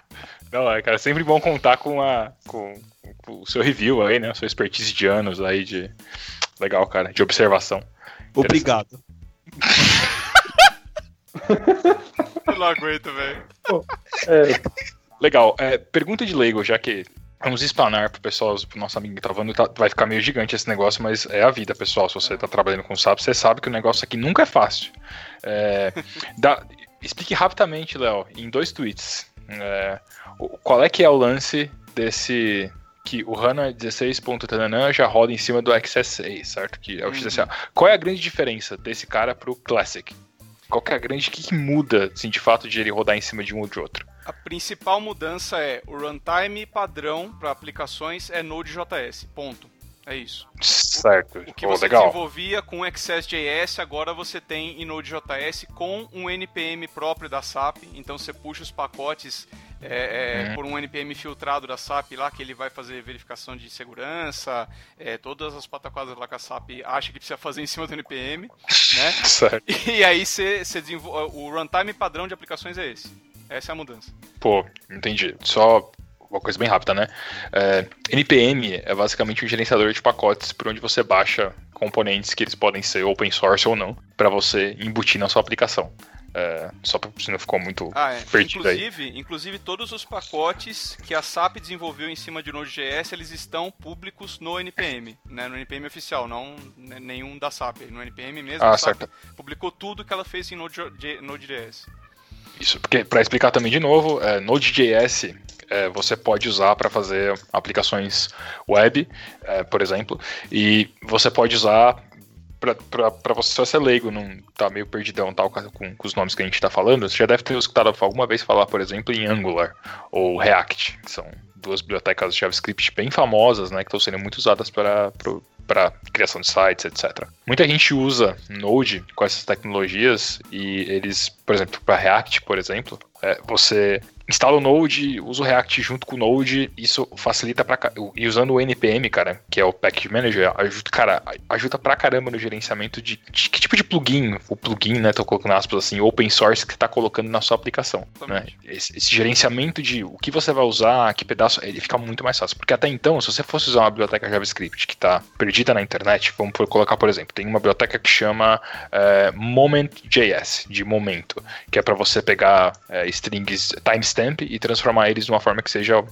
Não, é, cara, sempre bom contar com, a, com, com o seu review aí, né? A sua expertise de anos aí de. Legal, cara, de observação. Obrigado. Eu não aguento, velho. É, Legal. É, pergunta de leigo, já que vamos explanar pro pessoal, pro nosso amigo que tá falando, tá- vai ficar meio gigante esse negócio, mas é a vida, pessoal. Se você tá trabalhando com SAP, você sabe que o negócio aqui nunca é fácil. É, [laughs] dá- explique rapidamente, Léo, em dois tweets. É, qual é que é o lance desse. Que o HANA 16.tananã já roda em cima do XSA, certo? Que é o XSA. Qual é a grande diferença desse cara pro Classic? Qual que é a grande. Que, que muda, assim, de fato, de ele rodar em cima de um ou de outro? A principal mudança é o runtime padrão para aplicações é Node.js. Ponto. É isso. Certo. O que Pô, você legal. desenvolvia com XSJS, agora você tem em Node.js com um NPM próprio da SAP. Então você puxa os pacotes é, é, Uhum. por um NPM filtrado da SAP lá, que ele vai fazer verificação de segurança, é, todas as pataquadas lá que a SAP acha que precisa fazer em cima do NPM, né? [laughs] Certo. E aí você, você desenvolve. O runtime padrão de aplicações é esse. Essa é a mudança. Pô, entendi. Só uma coisa bem rápida, né? É, NPM é basicamente um gerenciador de pacotes por onde você baixa componentes que eles podem ser open source ou não, para você embutir na sua aplicação. É, só pra, se não ficou muito Ah, é. perdido aí. Inclusive, inclusive, todos os pacotes que a SAP desenvolveu em cima de Node.js, eles estão públicos no NPM, né? No NPM oficial, não nenhum da SAP. No NPM mesmo, Ah, a SAP certo. publicou tudo que ela fez em Node.js. Node.js. Isso, porque para explicar também de novo, é, Node.js é, você pode usar para fazer aplicações web, é, por exemplo, e você pode usar para você ser leigo, não tá meio perdidão tal com, com os nomes que a gente tá falando, você já deve ter escutado alguma vez falar, por exemplo, em Angular ou React, que são duas bibliotecas de JavaScript bem famosas, né, que estão sendo muito usadas para para criação de sites, etc. Muita gente usa Node com essas tecnologias e eles, por exemplo, para React, por exemplo, é, você instala o Node, usa o React junto com o Node, isso facilita pra ca- E usando o NPM, cara, que é o Package Manager, ajuda, cara, ajuda pra caramba no gerenciamento de, de que tipo de plugin, o plugin, né, tô colocando aspas assim, open source que tá colocando na sua aplicação, né? Esse, esse gerenciamento de o que você vai usar, que pedaço, ele fica muito mais fácil. Porque até então, se você fosse usar uma biblioteca JavaScript que tá perdida na internet, vamos colocar, por exemplo, tem uma biblioteca que chama é, Moment.js, de momento, que é para você pegar é, strings timestamp e transformar eles de uma forma que seja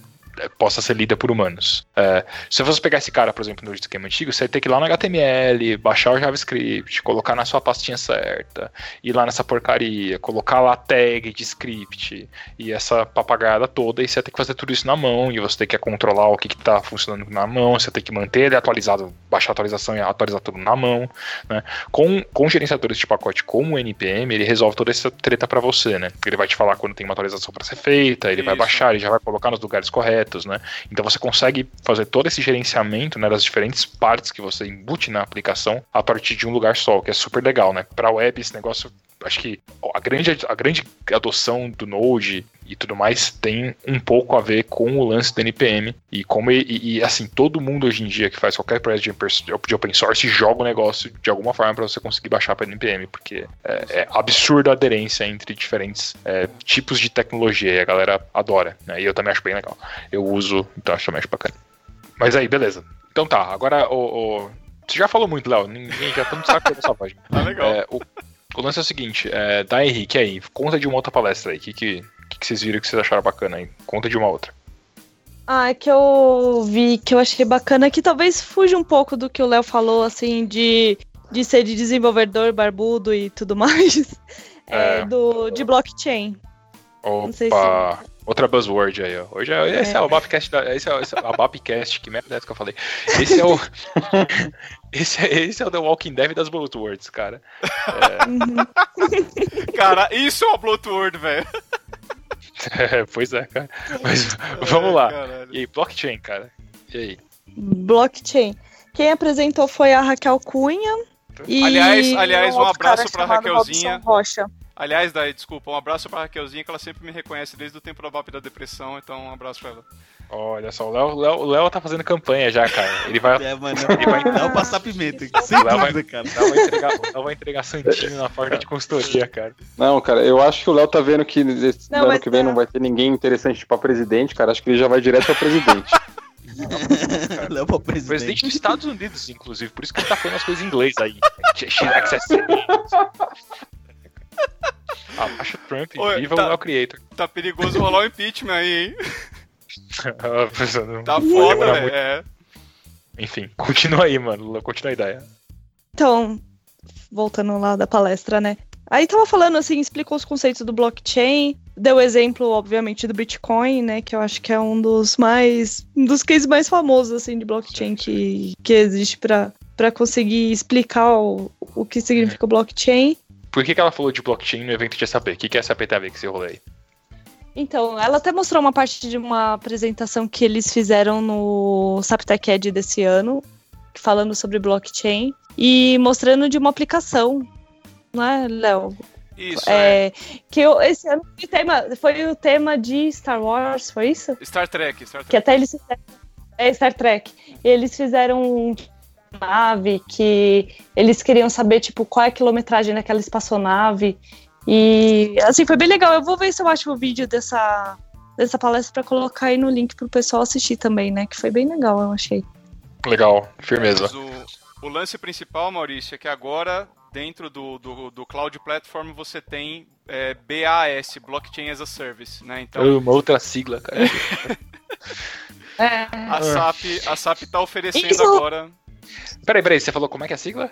possa ser lida por humanos. É, se você pegar esse cara, por exemplo, no esquema antigo, você vai ter que ir lá no HTML, baixar o JavaScript, colocar na sua pastinha certa, ir lá nessa porcaria, colocar lá tag de script e essa papagaiada toda, e você vai ter que fazer tudo isso na mão, e você tem que controlar o que está funcionando na mão, você tem que manter ele atualizado, baixar a atualização e atualizar tudo na mão. Né? Com, com gerenciadores de pacote como o NPM, ele resolve toda essa treta para você, né? Ele vai te falar quando tem uma atualização para ser feita, ele vai Isso. baixar, ele já vai colocar nos lugares corretos, né? Então você consegue fazer todo esse gerenciamento né, das diferentes partes que você embute na aplicação a partir de um lugar só, que é super legal, né? Para web esse negócio, acho que a grande, a grande adoção do Node e tudo mais tem um pouco a ver com o lance do NPM e como e, e, assim todo mundo hoje em dia que faz qualquer projeto de open- source joga o negócio de alguma forma para você conseguir baixar para NPM porque é, é absurda a aderência entre diferentes é, tipos de tecnologia e a galera adora né? e eu também acho bem legal. Eu uso então acho também acho bacana. Mas aí beleza. Então tá agora o, o- você já falou muito Léo. Ninguém já estamos sacando essa voz. [laughs] Tá legal. é, o, o lance é o seguinte, é, da Henrique aí, conta de uma outra palestra aí, o que, que, que, vocês viram que vocês acharam bacana aí? Conta de uma outra. Ah, que eu vi, que eu achei bacana, que talvez fuja um pouco do que o Léo falou, assim, de, de ser de desenvolvedor barbudo e tudo [laughs] mais. É, É. do, de blockchain. Não sei Opa! Outra buzzword aí, ó. Hoje é, esse é, É. o Bapcast, da, esse é, esse é o Bapcast, que merda é essa que eu falei? Esse é o. [laughs] esse, é, esse é o The Walking Dead das buzzwords, cara. Uhum. [laughs] Cara, isso é uma Bloodword, velho. É, pois é, cara. Mas [laughs] vamos lá. Caralho. E aí, blockchain, cara? E aí? Blockchain. Quem apresentou foi a Raquel Cunha. E Aliás- aliás, um cara abraço pra Raquelzinha. Robson Rocha. Aliás, Dai, desculpa, um abraço pra Raquelzinha, que ela sempre me reconhece desde o tempo da VAP da depressão, então um abraço pra ela. Olha só, o Léo, Léo, Léo tá fazendo campanha já, cara. Ele vai, É, mano, Ele vai- não passar pimenta, [laughs] sem vai- dúvida, cara. Ela vai entregar, ela vai entregar santinho na porta de consultoria, cara. Não, cara, eu acho que o Léo tá vendo que esse Não, ano que vem tá. não vai ter ninguém interessante pra presidente, cara. Acho que ele já vai direto pra presidente. [laughs] Léo pra presidente. Presidente dos Estados Unidos, inclusive, por isso que ele tá falando as coisas em inglês aí. X-Access. [laughs] [laughs] Abaixa o Trump, Oi, viva tá- o Creator. Tá perigoso rolar o impeachment aí, hein? [laughs] Tá foda, velho. muito. É. Enfim, continua aí, mano. Continua a ideia. Então, voltando lá da palestra, né? Aí tava falando assim, explicou os conceitos do blockchain, deu exemplo, obviamente, do Bitcoin, né? Que eu acho que é um dos mais. um dos cases mais famosos, assim, de blockchain que, que existe pra para conseguir explicar o, o que significa o blockchain. Por que, que ela falou de blockchain no evento de SAP? O que, que a SAP a ver com esse rolê aí? Então, ela até mostrou uma parte de uma apresentação que eles fizeram no Saptec Ed desse ano, falando sobre blockchain e mostrando de uma aplicação, não é, Léo? Isso, é. É, que eu- esse ano foi o, tema, foi o tema de Star Wars, foi isso? Star Trek, Star Trek. Que até eles fizeram, é Star Trek. E eles fizeram um nave que eles queriam saber tipo qual é a quilometragem daquela espaçonave e assim foi bem legal. Eu vou ver se eu acho o vídeo dessa dessa palestra pra colocar aí no link pro pessoal assistir também, né? Que foi bem legal, eu achei. Legal, firmeza. Mas o, o lance principal, Maurício, é que agora, dentro do, do, do Cloud Platform, você tem é, BAS, Blockchain as a Service, né? Então, Uma outra sigla, cara. [laughs] É. a SAP, a SAP tá oferecendo Isso. agora Peraí, peraí, você falou como é que é a sigla?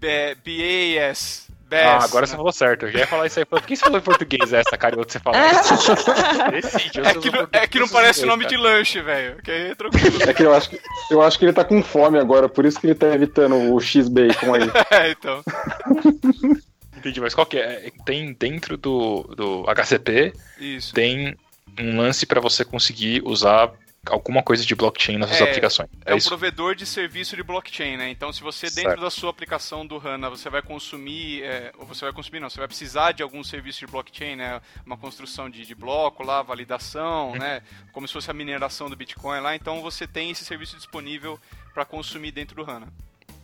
B- BAS. Ah, agora né? você falou certo. Eu já ia falar isso aí. Por que você falou em português essa, cara, e outro você falou? [laughs] Decide, eu É sou que, não, é que não parece nome de lanche, velho. Que aí é tranquilo. É que eu acho que, eu acho que ele tá com fome agora, por isso que ele tá evitando o X-Bacon aí. [laughs] é, então. [laughs] Entendi, mas qual que é? Tem dentro do, do HCP, Isso. tem um lance pra você conseguir usar alguma coisa de blockchain nas suas É, aplicações. É, É um isso? provedor de serviço de blockchain, né? Então, se você dentro Certo. da sua aplicação do HANA, você vai consumir, é, ou você vai consumir, não, você vai precisar de algum serviço de blockchain, né? Uma construção de, de bloco lá, validação, Uhum. né? Como se fosse a mineração do Bitcoin lá. Então, você tem esse serviço disponível para consumir dentro do HANA.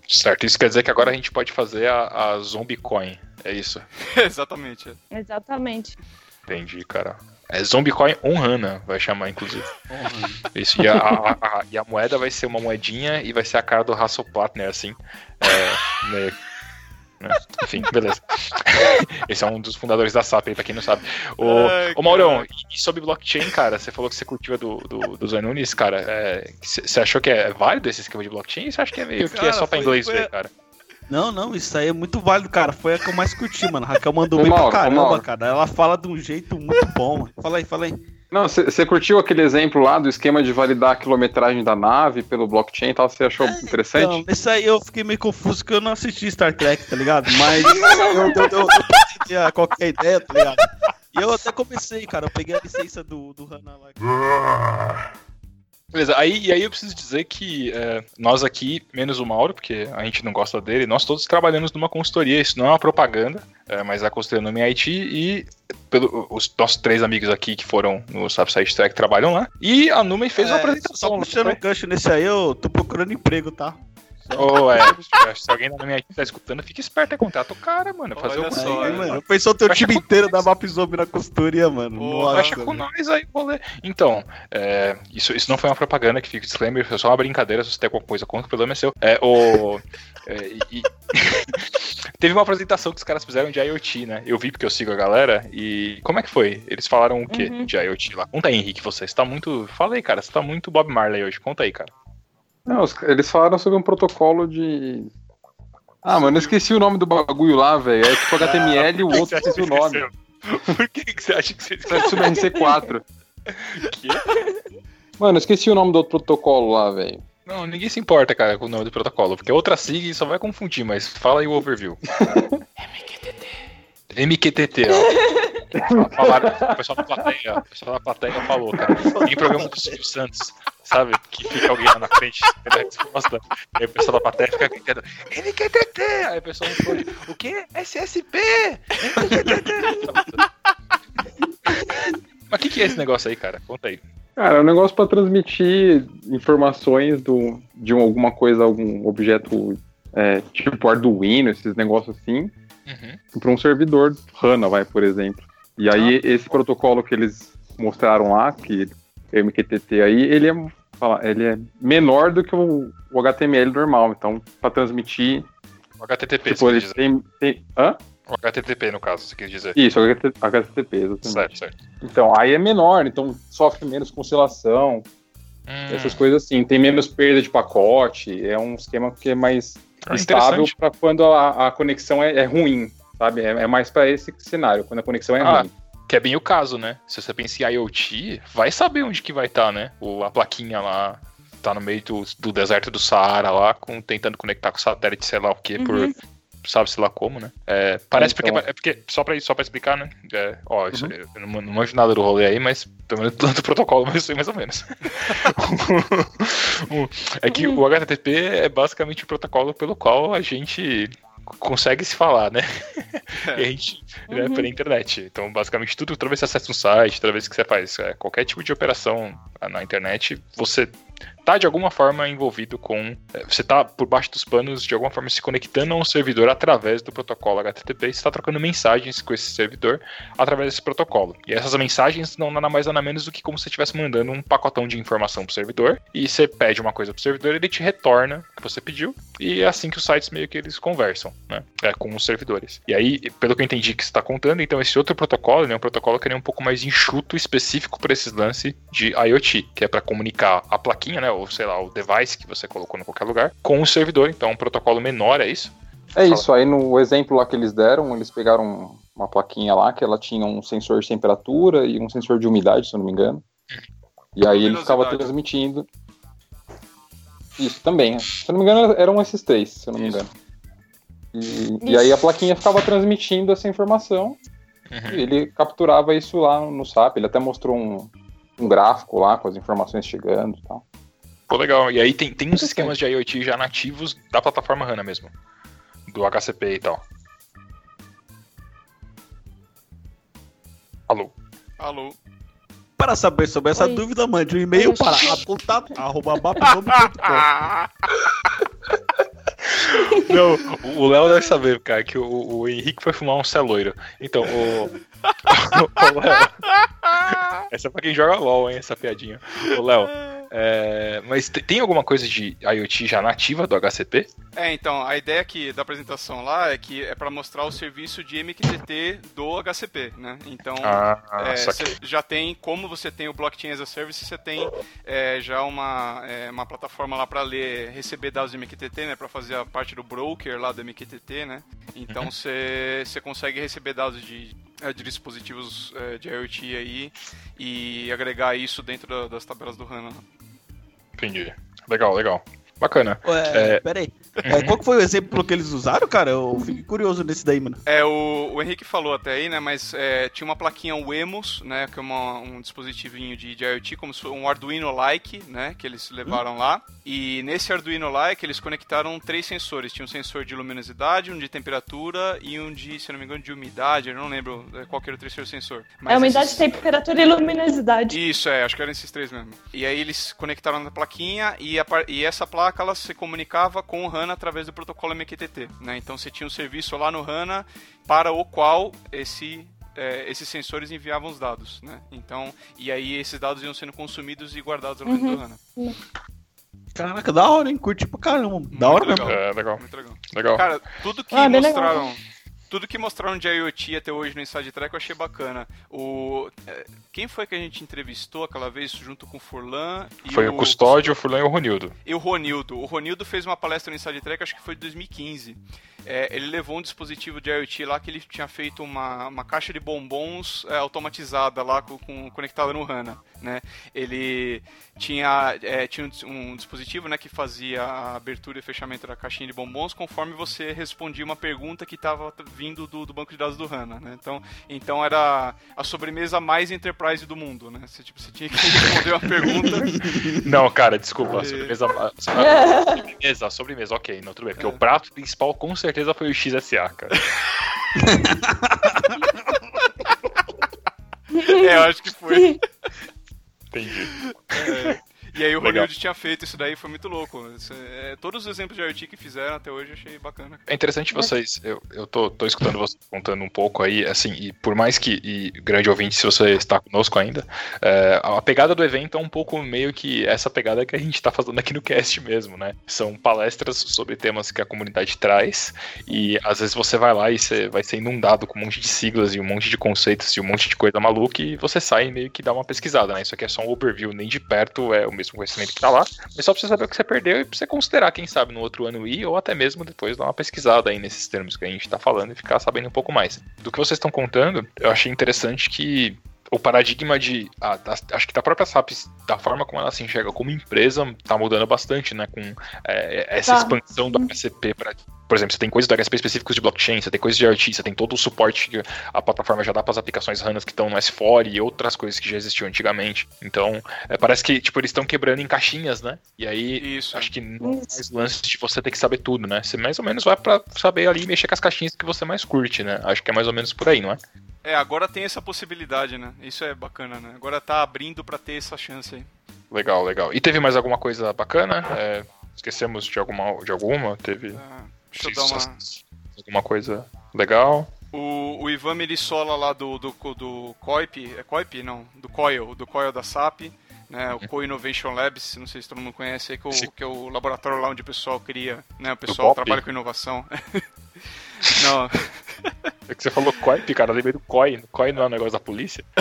Certo, isso quer dizer que agora a gente pode fazer a, a Zombiecoin. É isso. [laughs] Exatamente. é. Exatamente. Entendi, cara. É Zombiecoin on HANA, vai chamar, inclusive. Isso, e a, a- a- e a moeda vai ser uma moedinha e vai ser a cara do Hasselplattner, assim. É, meio- né? Enfim, beleza. [laughs] Esse é um dos fundadores da SAP aí, pra quem não sabe. Ô, Ai, ô Maurão, e sobre blockchain, cara, você falou que você curtiu a do, do, do Zé Nunes, cara. é, Você você achou que é válido esse esquema de blockchain? Você acha que é meio que é só pra inglês foi- ver, cara? Não, não, isso aí é muito válido, cara. Foi a que eu mais curti, mano. A Raquel mandou Ô, bem Mauro, pra caramba, Mauro. cara. Ela fala de um jeito muito bom. mano. Fala aí, fala aí. Não, você curtiu aquele exemplo lá do esquema de validar a quilometragem da nave pelo blockchain e tal? Você achou interessante? Então, nesse aí eu fiquei meio confuso porque eu não assisti Star Trek, tá ligado? [laughs] Mas eu, eu, qualquer ideia, tá ligado? E eu até comecei, cara. Eu peguei a licença do, do Hana lá. [laughs] Beleza, aí, e aí eu preciso dizer que é, nós aqui, menos o Mauro, porque a gente não gosta dele, nós todos trabalhamos numa consultoria, isso não é uma propaganda, é, mas a consultoria no MIT e pelo, os nossos três amigos aqui que foram no Subside Track trabalham lá. E a Numi fez uma É, apresentação. só não puxando um gancho nesse aí, eu tô procurando emprego, tá? Ô, é, se alguém da MIT tá escutando, fica esperto, é contrata o cara, mano. Fazer Olha o só, Aí, mano, pensou teu time inteiro da Map Zombie na consultoria, mano. Pô, Nossa, Fecha com mano. nós aí, rolê. Então, é, isso, isso não foi uma propaganda que fica disclaimer, foi só uma brincadeira. Se você tem alguma coisa contra, o problema é seu. É, o, é, e- [laughs] Teve uma apresentação que os caras fizeram de IoT, né? Eu vi porque eu sigo a galera. E como é que foi? Eles falaram o quê Uhum. de IoT lá? Conta aí, Henrique, você. Você tá muito. Fala aí, cara. Você tá muito Bob Marley hoje. Conta aí, cara. Não, eles falaram sobre um protocolo de. Ah, mano, eu esqueci o nome do bagulho lá, velho. É tipo HTML e o outro esqueci o nome. Por que, que você acha que você É sobre RC4. Quê? Mano, eu esqueci o nome do outro protocolo lá, velho. Não, ninguém se importa, cara, com o nome do protocolo, porque outra sigla só vai confundir, mas fala aí o overview. [laughs] MQTT. MQTT, ó. Falaram, o pessoal da plateia, o pessoal da plateia falou, cara. Tem programa do Silvio Santos, sabe? Que fica alguém lá na frente, tendo a resposta. Aí o pessoal da plateia fica gritando, MQTT! Aí o pessoal responde, o quê? SSP! MQTT! Mas o que, que é esse negócio aí, cara? Conta aí. Cara, é um negócio pra transmitir informações do, de um- alguma coisa, algum objeto é, tipo Arduino, esses negócios assim, Uhum. para um servidor HANA, vai, por exemplo. E aí, esse protocolo que eles mostraram lá, que é o MQTT aí, ele é, ele é menor do que o, o HTML normal. Então, para transmitir, O HTTP, tipo, ele dizer. tem, tem. Hã? O HTTP, no caso, você quis dizer. Isso, HTTP, exatamente. Certo, certo. Então, aí é menor, então sofre menos com oscilação, Hum, essas coisas assim. Tem menos perda de pacote, é um esquema que é mais Ah, estável para quando a, a conexão é, é ruim, sabe? É, é mais para esse cenário, quando a conexão é Ah, ruim. Que é bem o caso, né? Se você pensa em IoT, vai saber onde que vai estar, né? O, a plaquinha lá tá no meio do, do deserto do Saara lá, com, tentando conectar com satélite, sei lá o que, por Uhum. sabe-se lá como, né? É, parece Então. porque, é porque, só pra, só pra explicar, né? É, ó, isso, Uhum. eu não, não manjo nada do rolê aí, mas pelo menos do [laughs] protocolo eu sei mais ou menos. [laughs] [laughs] É que o HTTP é basicamente o protocolo pelo qual a gente consegue se falar, né? [laughs] e a gente, né, Uhum. pela internet. Então, basicamente, tudo, toda vez que você acessa um site, toda vez que você faz é, qualquer tipo de operação na internet, você tá de alguma forma envolvido com. é, Você tá por baixo dos panos, de alguma forma se conectando a um servidor através do protocolo HTTP você está trocando mensagens com esse servidor através desse protocolo. E essas mensagens não nada mais nada menos do que como se você estivesse mandando um pacotão de informação pro servidor e você pede uma coisa pro servidor, ele te retorna o que você pediu e é assim que os sites meio que eles conversam, né? É, com os servidores. E aí, pelo que eu entendi que você está contando, então esse outro protocolo, né, é um protocolo que é um pouco mais enxuto, específico para esses lances de IoT, que é para comunicar a plaquinha, né, ou sei lá, o device que você colocou em qualquer lugar, com o servidor. Então, é um protocolo menor, é isso? É isso, aí no exemplo lá que eles deram, eles pegaram uma plaquinha lá que ela tinha um sensor de temperatura e um sensor de umidade, se eu não me engano. E aí ele ficava transmitindo. Isso também, né? se eu não me engano eram esses três, se eu não me engano. E, e aí a plaquinha ficava transmitindo essa informação Uhum. e ele capturava isso lá no SAP. Ele até mostrou um, um gráfico lá com as informações chegando e tal. Pô, legal. E aí tem, tem uns esquemas de IoT já nativos da plataforma HANA mesmo. Do HCP e tal. Alô? Alô. Para saber sobre essa Oi. dúvida, mande um e-mail para contato.bapnome.com. [laughs] Não, o- o Léo deve saber, cara, que o, o Henrique foi fumar um cé loiro. Então, [laughs] o. o Léo. [laughs] Essa é pra quem joga LOL, hein, essa piadinha. Ô, Léo, é, mas te- tem alguma coisa de IoT já nativa do HCP? É, então, a ideia aqui da apresentação lá é que é para mostrar o serviço de MQTT do HCP, né? Então, Ah, é, saquei. você já tem, como você tem o Blockchain as a Service, você tem é, já uma, é, uma plataforma lá para ler, receber dados de MQTT, né? Para fazer a parte do broker lá do MQTT, né? Então, Uhum. você você consegue receber dados de, é, de dispositivos é, de IoT aí e agregar isso dentro da- das tabelas do HANA. Entendi. Legal, legal. Bacana. É, É. Pera aí. É, qual que foi o exemplo que eles usaram, cara? Eu fiquei curioso nesse daí, mano. É, o, o Henrique falou até aí, né? Mas é, tinha uma plaquinha Wemos, né? Que é uma- um dispositivinho de, de IoT, como se fosse um Arduino-like, né? Que eles levaram lá. E nesse Arduino-like eles conectaram três sensores. Tinha um sensor de luminosidade, um de temperatura e um de, se não me engano, de umidade. Eu não lembro é, qual que era o terceiro sensor. Mas É umidade, esses- temperatura e luminosidade. isso, é, acho que eram esses três mesmo. E aí eles conectaram na plaquinha e, a e essa placa ela se comunicava com o HANA através do protocolo MQTT, né? Então você tinha um serviço lá no HANA para o qual esse é, esses sensores enviavam os dados, né? Então, e aí esses dados iam sendo consumidos e guardados lá dentro do HANA. Caraca, da hora, hein? Curti pra caramba. Da hora Muito mesmo. legal. É, legal. Muito legal. Legal. Cara, tudo que Ah, legal. mostraram. Tudo que mostraram de IoT até hoje no Inside Track eu achei bacana. O, é, quem foi que a gente entrevistou aquela vez junto com o Furlan? Foi o Custódio, o Furlan e o Ronildo. E o Ronildo. O Ronildo fez uma palestra no Inside Track, acho que foi de 2015. É, ele levou um dispositivo de IoT lá que ele tinha feito uma, uma caixa de bombons é, automatizada lá com, com- conectada no HANA. Né? Ele tinha, é, tinha um, um dispositivo né, que fazia a abertura e fechamento da caixinha de bombons conforme você respondia uma pergunta que estava vindo do, do banco de dados do HANA. Né? Então, então era a sobremesa mais enterprise do mundo. Né? Você, tipo, você tinha que responder uma pergunta. [laughs] Não, cara, desculpa. É. Sobremesa. Sobremesa, sobremesa, ok, não, tudo bem. Porque o prato principal com certeza foi o XSA, cara. [laughs] é, eu acho que foi. [laughs] Legal. Tinha feito isso daí, foi muito louco. Isso é- todos os exemplos de IoT que fizeram até hoje eu achei bacana. É interessante vocês, eu, eu tô, tô escutando vocês contando um pouco aí, assim, e por mais que, e grande ouvinte, se você está conosco ainda, é, a pegada do evento é um pouco meio que essa pegada que a gente tá fazendo aqui no cast mesmo, né? São palestras sobre temas que a comunidade traz, e às vezes você vai lá e você vai ser inundado com um monte de siglas e um monte de conceitos e um monte de coisa maluca, e você sai e meio que dá uma pesquisada, né? Isso aqui é só um overview, nem de perto é o mesmo conhecimento que tá lá, mas só pra você saber o que você perdeu e pra você considerar, quem sabe, no outro ano ir, ou até mesmo depois dar uma pesquisada aí nesses termos que a gente tá falando e ficar sabendo um pouco mais. Do que vocês estão contando, eu achei interessante que o paradigma de. ah, da- acho que da própria SAP, da forma como ela se enxerga como empresa, tá mudando bastante, né? Com é, essa Tá. expansão do HCP para. Por exemplo, você tem coisas do específicos de blockchain, você tem coisas de IoT, você tem todo o suporte que a plataforma já dá para as aplicações HANA que estão no S4 e outras coisas que já existiam antigamente. Então, é, parece que tipo, eles estão quebrando em caixinhas, né? E aí, Isso. acho que não é mais lance de você ter que saber tudo, né? Você mais ou menos vai para saber ali mexer com as caixinhas que você mais curte, né? Acho que é mais ou menos por aí, não é? É, agora tem essa possibilidade, né? Isso é bacana, né? Agora tá abrindo pra ter essa chance aí. Legal, legal. E teve mais alguma coisa bacana? É, esquecemos de alguma, de alguma? Teve Ah, deixa eu dar uma. alguma coisa legal? O, o Ivan Milissola lá do, do, do COIP, é COIP? Não, do COIL, do COIL da SAP, né, o Co-Innovation Labs, não sei se todo mundo conhece, aí, que, é o, que é o laboratório lá onde o pessoal cria, né, o pessoal trabalha com inovação. [laughs] não, É que você falou COIP, cara, eu lembrei do COI. COI não é um negócio da polícia? [laughs]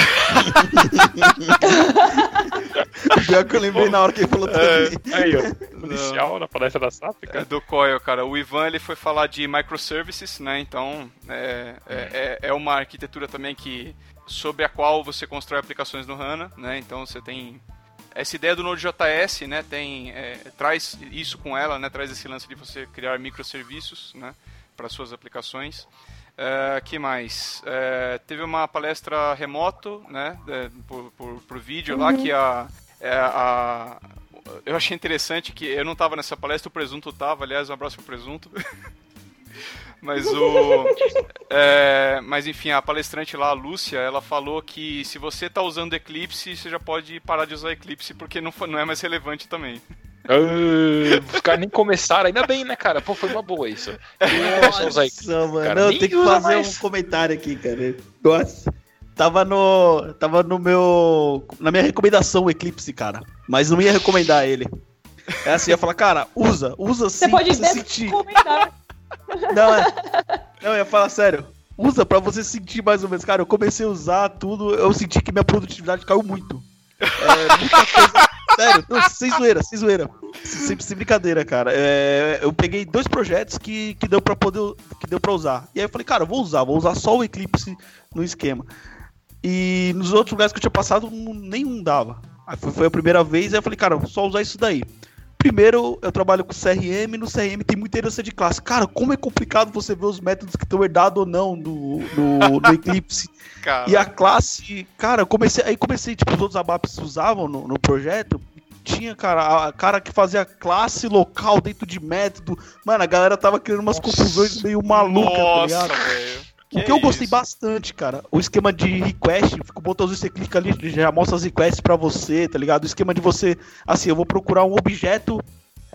Pior que eu lembrei na hora que ele falou também. Aí, ó. Policial na palestra da SAP, é cara. do COIL, cara. O Ivan ele foi falar de microservices, né, então é, é, é é uma arquitetura também que sobre a qual você constrói aplicações no HANA, né, então você tem essa ideia do Node.js, né, tem, é, traz isso com ela, né, traz esse lance de você criar microserviços, né, para suas aplicações. É, que mais? É, teve uma palestra remoto, né, é, por, por, por vídeo lá, que a, é, a- eu achei interessante que eu não estava nessa palestra, o Presunto tava, aliás, um abraço pro Presunto. [laughs] Mas o. [laughs] é, mas enfim, a palestrante lá, a Lúcia, ela falou que se você tá usando Eclipse, você já pode parar de usar Eclipse, porque não, foi- não é mais relevante também. Ah, os caras nem começaram, ainda bem, né, cara? Pô, foi uma boa isso. Quem não começou a usar Eclipse, Nossa, mano. cara, Não, tem que fazer mais. um comentário aqui, cara. Nossa. Tava no. Tava no meu. Na minha recomendação o Eclipse, cara. Mas não ia recomendar ele. É assim, eu ia falar, cara, usa, usa sim Você pode você sentir. comentar. Não, é. Não, eu ia falar sério. Usa pra você sentir mais ou menos. Cara, eu comecei a usar tudo, eu senti que minha produtividade caiu muito. É. Sério, não, sem zoeira, sem zoeira. Sem, sem brincadeira, cara. É, eu peguei dois projetos que, que deu pra poder. que deu pra usar. E aí eu falei, cara, eu vou usar, vou usar só o Eclipse no esquema. E nos outros lugares que eu tinha passado, nenhum dava. Aí foi, foi a primeira vez, aí eu falei, cara, vou só usar isso daí. Primeiro, eu trabalho com CRM, no CRM tem muita herança de classe. Cara, como é complicado você ver os métodos que estão herdados ou não no, no, no Eclipse. [laughs] Cara, E a classe, cara, comecei, aí comecei, tipo, os outros ABAPs usavam no, no projeto. Tinha, cara, a cara que fazia classe local dentro de método. Mano, a galera tava criando umas confusões meio malucas, tá nossa, ligado? velho. O que eu gostei isso? bastante, cara, o esquema de request, fica o botãozinho, você clica ali, já mostra as requests pra você, tá ligado? O esquema de você, assim, eu vou procurar um objeto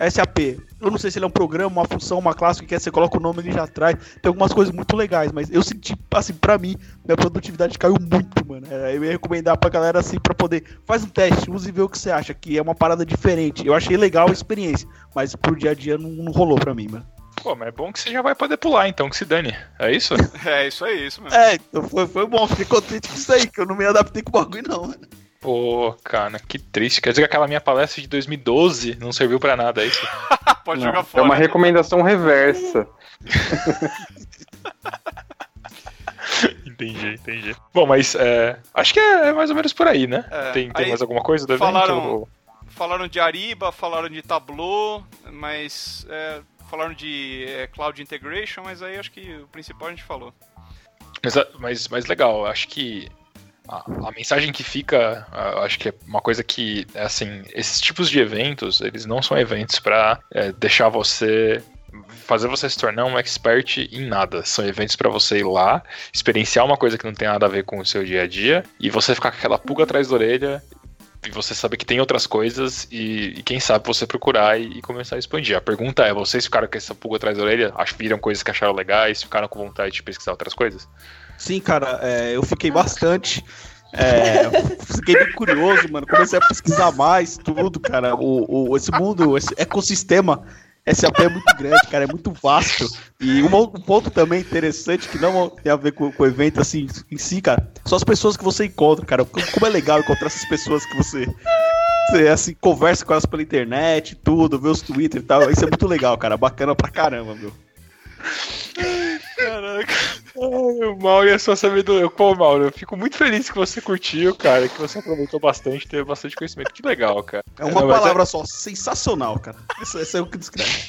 SAP. Eu não sei se ele é um programa, uma função, uma classe, que quer, você coloca o nome ele já traz. Tem algumas coisas muito legais, mas eu senti, assim, pra mim, minha produtividade caiu muito, mano. É, Eu ia recomendar pra galera, assim, pra poder, faz um teste, use e vê o que você acha, que é uma parada diferente. Eu achei legal a experiência, mas pro dia a dia não, não rolou pra mim, mano. Pô, mas é bom que você já vai poder pular, então, que se dane. É isso? [laughs] É, isso aí, isso mesmo. É, então foi, foi bom, fiquei contente com isso aí, que eu não me adaptei com o bagulho, não, mano. Pô, cara, que triste. Quer dizer que aquela minha palestra de 2012 não serviu pra nada, é isso? [laughs] Pode Não, jogar é fora. uma recomendação reversa. [laughs] entendi, entendi. Bom, mas é, acho que é mais ou menos por aí, né? É, tem tem aí mais alguma coisa do evento? falaram- Falaram de Ariba, falaram de Tableau, mas é, falaram de é, Cloud Integration, mas aí acho que o principal a gente falou. Mas, mas, mas legal, acho que a, a mensagem que fica, acho que é uma coisa que, assim, esses tipos de eventos, eles não são eventos pra é, deixar você fazer você se tornar um expert em nada. São eventos pra você ir lá, experienciar uma coisa que não tem nada a ver com o seu dia a dia e você ficar com aquela pulga atrás da orelha e você saber que tem outras coisas e, e quem sabe você procurar e, e começar a expandir. A pergunta é, vocês ficaram com essa pulga atrás da orelha? Viram coisas que acharam legais? Ficaram com vontade de pesquisar outras coisas? Sim, cara, é, eu fiquei bastante. É, fiquei bem curioso, mano. Comecei a pesquisar mais tudo, cara. O, o- esse mundo, esse ecossistema SAP é muito grande, cara, é muito vasto. E um, ponto também interessante, que não tem a ver com, com o evento assim em si, cara, são as pessoas que você encontra, cara. Como como é legal encontrar essas pessoas que você. Você assim, conversa com elas pela internet, tudo, vê os Twitter e tal. Isso é muito legal, cara. Bacana pra caramba, meu. Caraca. Ai, o Mauro e a sua sabedoria. Pô, Mauro, eu fico muito feliz que você curtiu, cara, que você aproveitou bastante, teve bastante conhecimento. Que legal, cara. É uma Não, mas palavra só, sensacional, cara. Isso, isso é o que descreve.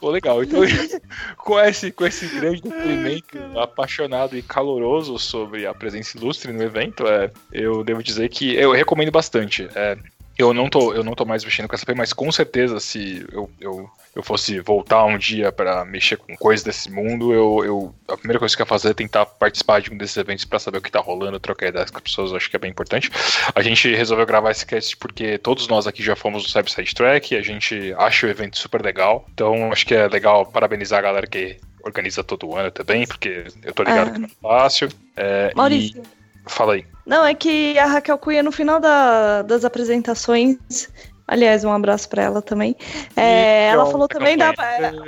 Pô, legal. Então, [laughs] com esse, com esse grande depoimento apaixonado e caloroso sobre a presença ilustre no evento, é, eu devo dizer que eu recomendo bastante. É, Eu não tô, eu não tô mais mexendo com SAP, mas com certeza se eu, eu, eu fosse voltar um dia para mexer com coisas desse mundo, eu, eu a primeira coisa que eu ia fazer é tentar participar de um desses eventos para saber o que tá rolando, trocar ideias com as pessoas, acho que é bem importante. A gente resolveu gravar esse cast porque todos nós aqui já fomos no Cyber Side Track, a gente acha o evento super legal. Então, acho que é legal parabenizar a galera que organiza todo ano também, porque eu tô ligado Ah. que não é fácil. É, Maurício. e- Fala aí. Não, é que a Raquel Cunha, no final da- das apresentações, aliás, um abraço pra ela também, é, ela falou também da.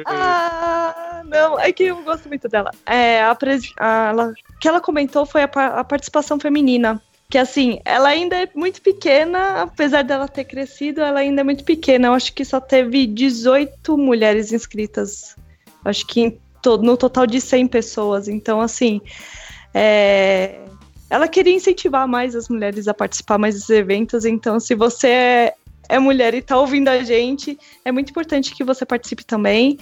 Ah, não, é que eu gosto muito dela. É, a pres- a- ela- o que ela comentou foi a, a participação feminina. Que assim, ela ainda é muito pequena, apesar dela ter crescido, ela ainda é muito pequena. Eu acho que só teve 18 mulheres inscritas. Acho que to- no total de 100 pessoas. Então, assim, é, ela queria incentivar mais as mulheres a participar mais dos eventos. Então, se você é, é mulher e tá ouvindo a gente, é muito importante que você participe também.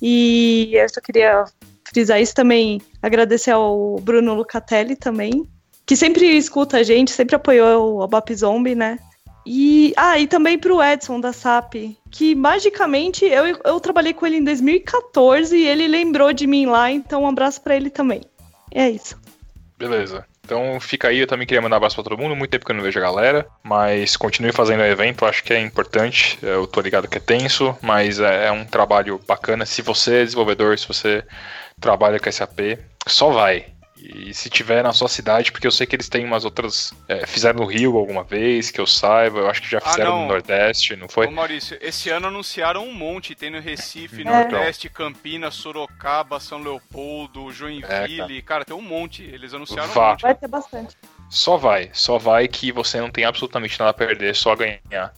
E eu só queria frisar isso também, agradecer ao Bruno Lucatelli também, que sempre escuta a gente, sempre apoiou o Bop Zombie, né? E, ah, e também pro Edson da SAP, que magicamente eu, eu trabalhei com ele em 2014 e ele lembrou de mim lá, então um abraço pra ele também. É isso. Beleza. Então fica aí, eu também queria mandar um abraço pra todo mundo, muito tempo que eu não vejo a galera, mas continue fazendo o evento, acho que é importante, eu tô ligado que é tenso, mas é, é um trabalho bacana, se você é desenvolvedor, se você trabalha com SAP, só vai. E se tiver na sua cidade, porque eu sei que eles têm umas outras. é, fizeram no Rio alguma vez, que eu saiba, eu acho que já Ah, fizeram não. no Nordeste, não foi? Ô Maurício, esse ano anunciaram um monte. Tem no Recife, É. Nordeste, Campinas, Sorocaba, São Leopoldo, Joinville. É, cara. cara. tem um monte. Eles anunciaram Vá. um monte. Vai ter bastante. Só vai, só vai que você não tem absolutamente nada a perder, só ganhar.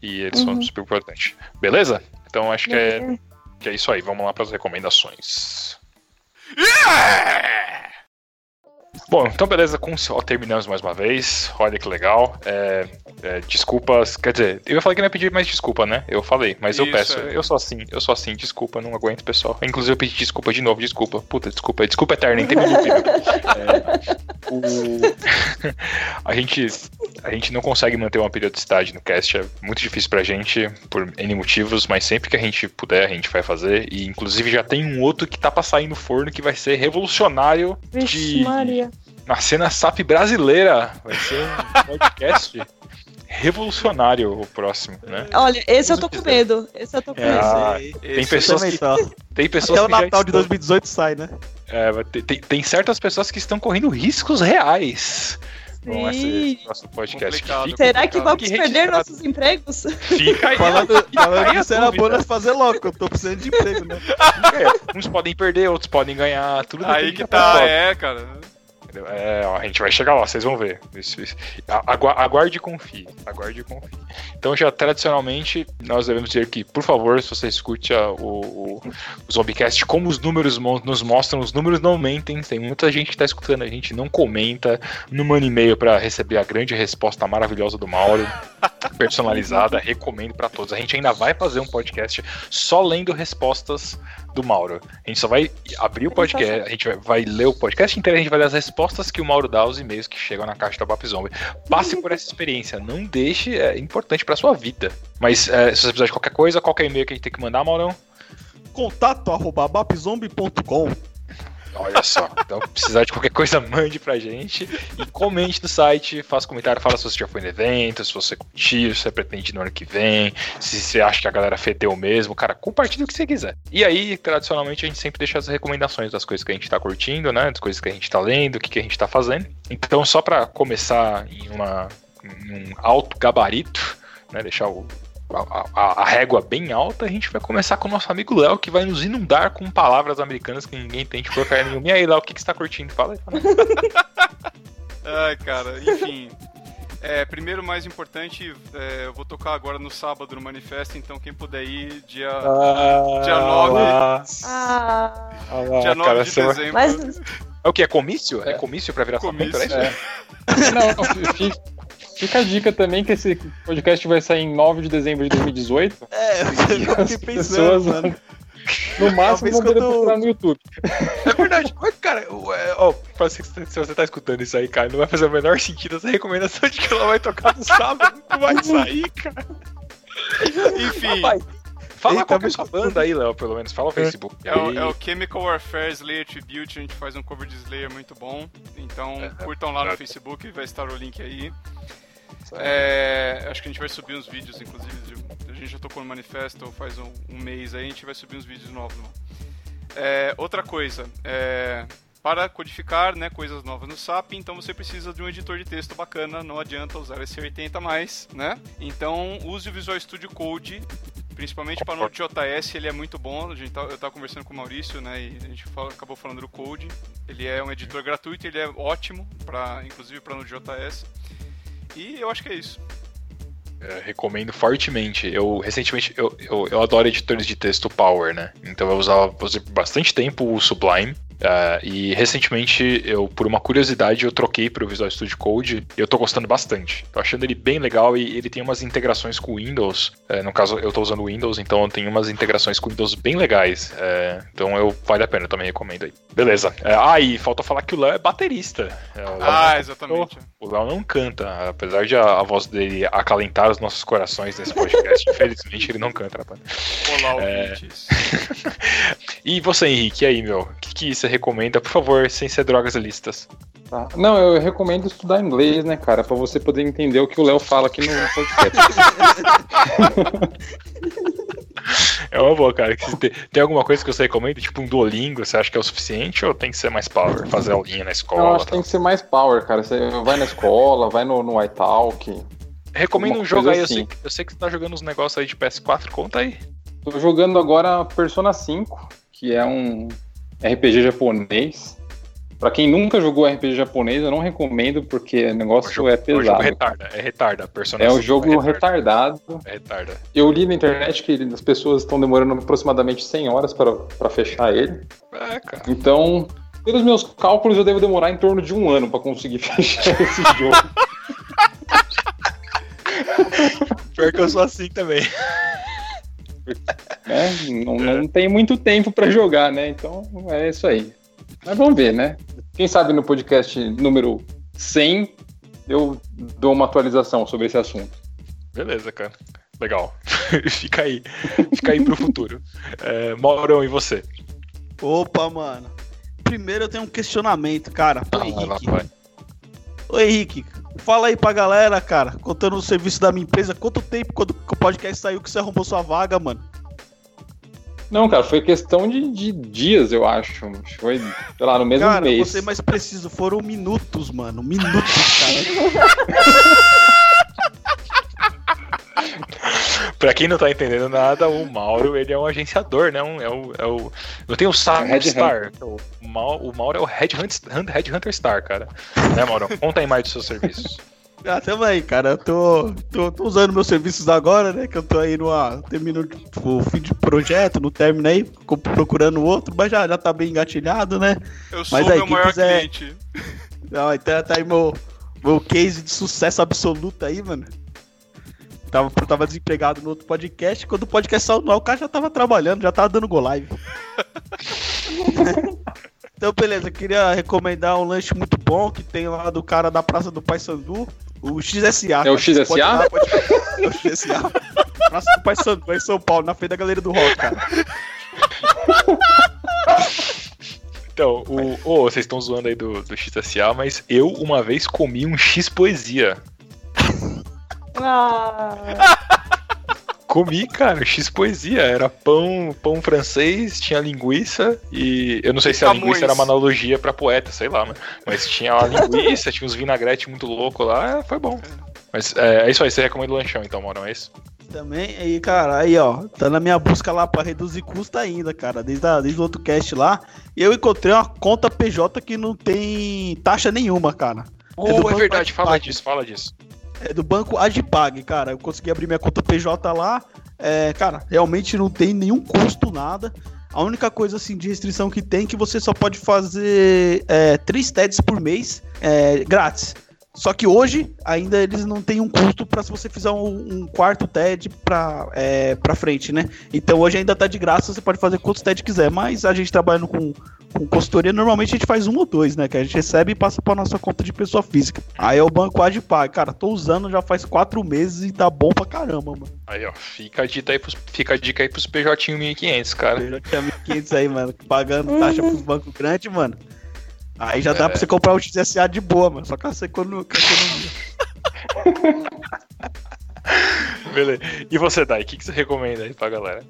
E eles são Uhum. super importantes. Beleza? Então acho que é, que é isso aí. Vamos lá para as recomendações. Bom, então beleza, com ó, terminamos mais uma vez. Olha que legal. É, é, desculpas, quer dizer, eu ia falar que não ia pedir mais desculpa, né? Eu falei, mas eu Isso, peço. é. Eu sou assim, eu sou assim, desculpa, não aguento, pessoal. Inclusive eu pedi desculpa de novo, desculpa. Puta, desculpa, desculpa eterna, entende? [laughs] É, o... [laughs] a, gente, a gente não consegue manter uma periodicidade no cast, é muito difícil pra gente, por N motivos, mas sempre que a gente puder, a gente vai fazer. E inclusive já tem um outro que tá pra sair no forno que vai ser revolucionário Vixe, de. Maria. Na cena SAP brasileira. Vai ser um [laughs] podcast revolucionário o próximo, né? Olha, esse eu tô com medo. Esse eu tô com É, medo. ah, Esse tem pessoas que-. Tem pessoas Até o que já Natal de estão- 2018 sai, né? é, tem, tem certas pessoas que estão correndo riscos reais com Sim. esse nosso podcast. Complicado. Fica, Será que vamos Que perder registrado. nossos empregos? fica aí, Falando, falando disso, era bom nós fazer logo, que eu tô precisando de emprego, né? É, uns podem perder, outros podem ganhar, tudo Aí que tá, é, cara. É, ó, a gente vai chegar lá, vocês vão ver. Isso, isso. A- agua- Aguarde e confie. Aguarde e confie. Então, já tradicionalmente, nós devemos dizer que, por favor, se você escute a- o, o, o como os números nos mostram, os números não mentem. Tem muita gente que tá escutando a gente, não comenta, não manda e-mail pra receber a grande resposta maravilhosa do Mauro, [laughs] personalizada. Recomendo pra todos. A gente ainda vai fazer um podcast só lendo respostas do Mauro. A gente só vai abrir o podcast, a gente vai, vai ler o podcast inteiro, a gente vai ler as respostas que o Mauro dá aos e-mails que chegam na caixa da Bop Zombie. Passe por essa experiência, não deixe, é importante pra sua vida. Mas é, se você precisar de qualquer coisa, qualquer e-mail que a gente tem que mandar, Maurão, Contato arroba bapzombie.com. olha só. Então, precisar de qualquer coisa, mande pra gente e comente no site, faça comentário, fala se você já foi no evento, se você curtiu, se você pretende ir no ano que vem, se você acha que a galera fedeu mesmo, cara, compartilha o que você quiser. E aí, tradicionalmente, a gente sempre deixa as recomendações das coisas que a gente tá curtindo, né, das coisas que a gente tá lendo, o que, que a gente tá fazendo. Então, só pra começar em, uma, em um alto gabarito, né, deixar o a, a- a régua bem alta, a gente vai começar com o nosso amigo Léo, que vai nos inundar com palavras americanas que ninguém tem de porcaria nenhuma. E aí, Léo, o que, que você tá curtindo? Fala aí. Fala [laughs] aí. Ai, cara, enfim. É, primeiro, mais importante, é, eu vou tocar agora no sábado no Manifesto, então quem puder ir, dia, dia 9, lá, Ah, ah lá, dia 9 cara, de dezembro. mas É o que? É comício? É comício pra virar Comício, é isso? É. Não, fi- fica a dica também que esse podcast vai sair em 9 de dezembro de 2018. É, eu fiquei pensando, pessoas- mano. No máximo, vão poder quando- procurar no YouTube. É verdade. Mas, cara, é, ó, pra você, se você tá escutando isso aí, cara, não vai fazer o menor sentido essa recomendação de que ela vai tocar no sábado. Não vai sair, cara. [laughs] Enfim, Fala Eita, qual que é a sua banda aí, Léo, pelo menos. Fala o Facebook. é o, é o Chemical Warfare Slayer Tribute, a gente faz um cover de Slayer muito bom. Então É, curtam lá no é. Facebook, vai estar o link aí. É, acho que a gente vai subir uns vídeos, inclusive, de- a gente já tocou no manifesto faz um, um mês aí, a gente vai subir uns vídeos novos. É, outra coisa, é, para codificar né, coisas novas no SAP, então você precisa de um editor de texto bacana, não adianta usar esse 80 mais, né? Então use o Visual Studio Code, principalmente para Node.js, ele é muito bom. A gente tá, eu estava conversando com o Maurício, né, e a gente fala- acabou falando do Code. Ele é um editor gratuito, ele é ótimo, pra, inclusive para Node.js. E eu acho que é isso. É, recomendo fortemente. Eu recentemente eu, eu, eu adoro editores de texto Power, né? Então eu usava por bastante tempo o Sublime. É, e recentemente, eu, por uma curiosidade, eu troquei para o Visual Studio Code e eu tô gostando bastante. Tô achando ele bem legal e ele tem umas integrações com o Windows. É, no caso, eu tô usando o Windows, então tem umas integrações com o Windows bem legais. É, então eu vale a pena, eu também recomendo aí. Beleza. É, ah, e falta falar que o Léo é baterista. Ah, exatamente. o Léo não canta, apesar de a, a voz dele acalentar os nossos corações nesse podcast, [laughs] infelizmente ele não canta, rapaz. Olá, É. [laughs] E você, Henrique, e aí, meu? O que, que você recomenda, por favor, sem ser drogas ilícitas? Tá. Não, eu recomendo estudar inglês, né, cara? Pra você poder entender o que o Léo fala aqui no podcast. [laughs] É uma boa, cara. Tem, alguma coisa que você recomenda, tipo um Duolingo, você acha que é o suficiente ou tem que ser mais power, fazer aulinha na Eu escola? acho que tem que ser mais power, cara. Você vai na escola, vai no, no iTalk. Recomenda um jogo aí, eu, assim. sei, eu sei que você tá jogando uns negócios aí de PS4, conta aí. Tô jogando agora Persona 5, que é um RPG japonês. Pra quem nunca jogou RPG japonês, eu não recomendo, porque o negócio é É o jogo pesado. retarda, é retarda. Persona É 5 jogo retarda, retardado. É retarda. Eu li na internet que as pessoas estão demorando aproximadamente 100 horas para pra fechar ele. É, cara. Então, pelos meus cálculos, eu devo demorar em torno de um ano pra conseguir [laughs] fechar esse jogo. Pior que eu sou assim também. [laughs] né? Não, não tem muito tempo pra jogar, né? Então é isso aí. Mas vamos ver, né? Quem sabe no podcast número 100 eu dou uma atualização sobre esse assunto. Beleza, cara. Legal. [laughs] fica aí. Fica aí pro futuro. É, Maurão, e você? Opa, mano. Primeiro eu tenho um questionamento, cara. Ô, Ah, lá Henrique. vai. Ô, Henrique, fala aí pra galera, cara. Contando o serviço da minha empresa. Quanto tempo quando o podcast saiu que você arrumou sua vaga, mano? Não, cara, foi questão de, de dias, eu acho. Foi, sei lá, no mesmo Cara, mês. vou ser mais preciso. Foram minutos, mano. Minutos, cara. [laughs] Pra quem não tá entendendo nada, o Mauro, ele é um agenciador, né? Um, é, o, é o. Não tem o Red Star. O, Mau- o Mauro é o Red Hunter, Red Hunter Star, cara. Né, Mauro? Conta aí mais dos seus serviços. [laughs] Ah, tamo aí, cara. Eu tô, tô, tô usando meus serviços agora, né? Que eu tô aí numa. Termino o fim de projeto, no término aí, procurando outro, mas já, já tá bem engatilhado, né? Eu sou Mas aí, meu quem maior quiser- cliente. [laughs] Não, então tá aí meu, meu case de sucesso absoluto aí, mano. Tava, eu tava desempregado no outro podcast. Quando o podcast saiu no ar, o cara já tava trabalhando, já tava dando go live. [laughs] então, beleza, queria recomendar um lanche muito bom que tem lá do cara da Praça do Paysandu, o XSA. É o XSA? pode pode- É o XSA. Praça do Paysandu, em São Paulo, na frente da Galeria do Rock, cara. Então, o, ô, vocês estão zoando aí do, do XSA, mas eu uma vez comi um X Poesia. Ah, [laughs] Comi, cara, X Poesia. Era pão, pão francês, tinha linguiça e. Eu não sei se a linguiça era uma analogia pra poeta, sei lá, mas, mas tinha a [laughs] linguiça, tinha uns vinagrete muito louco lá, é, foi bom. Mas é, é isso aí, você recomenda o lanchão então, Maurão, é isso? Também, aí, cara, aí, ó, tá na minha busca lá pra reduzir custo ainda, cara, desde, a, desde o outro cast lá. E eu encontrei uma conta PJ que não tem taxa nenhuma, cara. Oh, é, Banco verdade, fala disso, fala disso. É do banco Agipag, cara. Eu consegui abrir minha conta PJ lá. É, cara, realmente não tem nenhum custo, nada. A única coisa, assim, de restrição que tem é que você só pode fazer é, três TEDs por mês é, grátis. Só que hoje ainda eles não têm um custo para se você fizer um, um quarto TED pra, é, pra frente, né? Então hoje ainda tá de graça, você pode fazer quantos TED quiser, mas a gente trabalhando com, com consultoria, normalmente a gente faz um ou dois, né? Que a gente recebe e passa pra nossa conta de pessoa física. Aí é o banco Adpag. Cara, tô usando já faz quatro meses e tá bom pra caramba, mano. Aí, ó, fica a dica aí pros, fica a dica aí pros PJ 1500, cara. Tinha 1.500 aí, mano, pagando taxa pros bancos grandes, mano. Aí já dá pra você comprar o XSA de boa, mano. Só com essa essa economia. [laughs] Beleza. E você, Dai, o que, que você recomenda aí pra galera?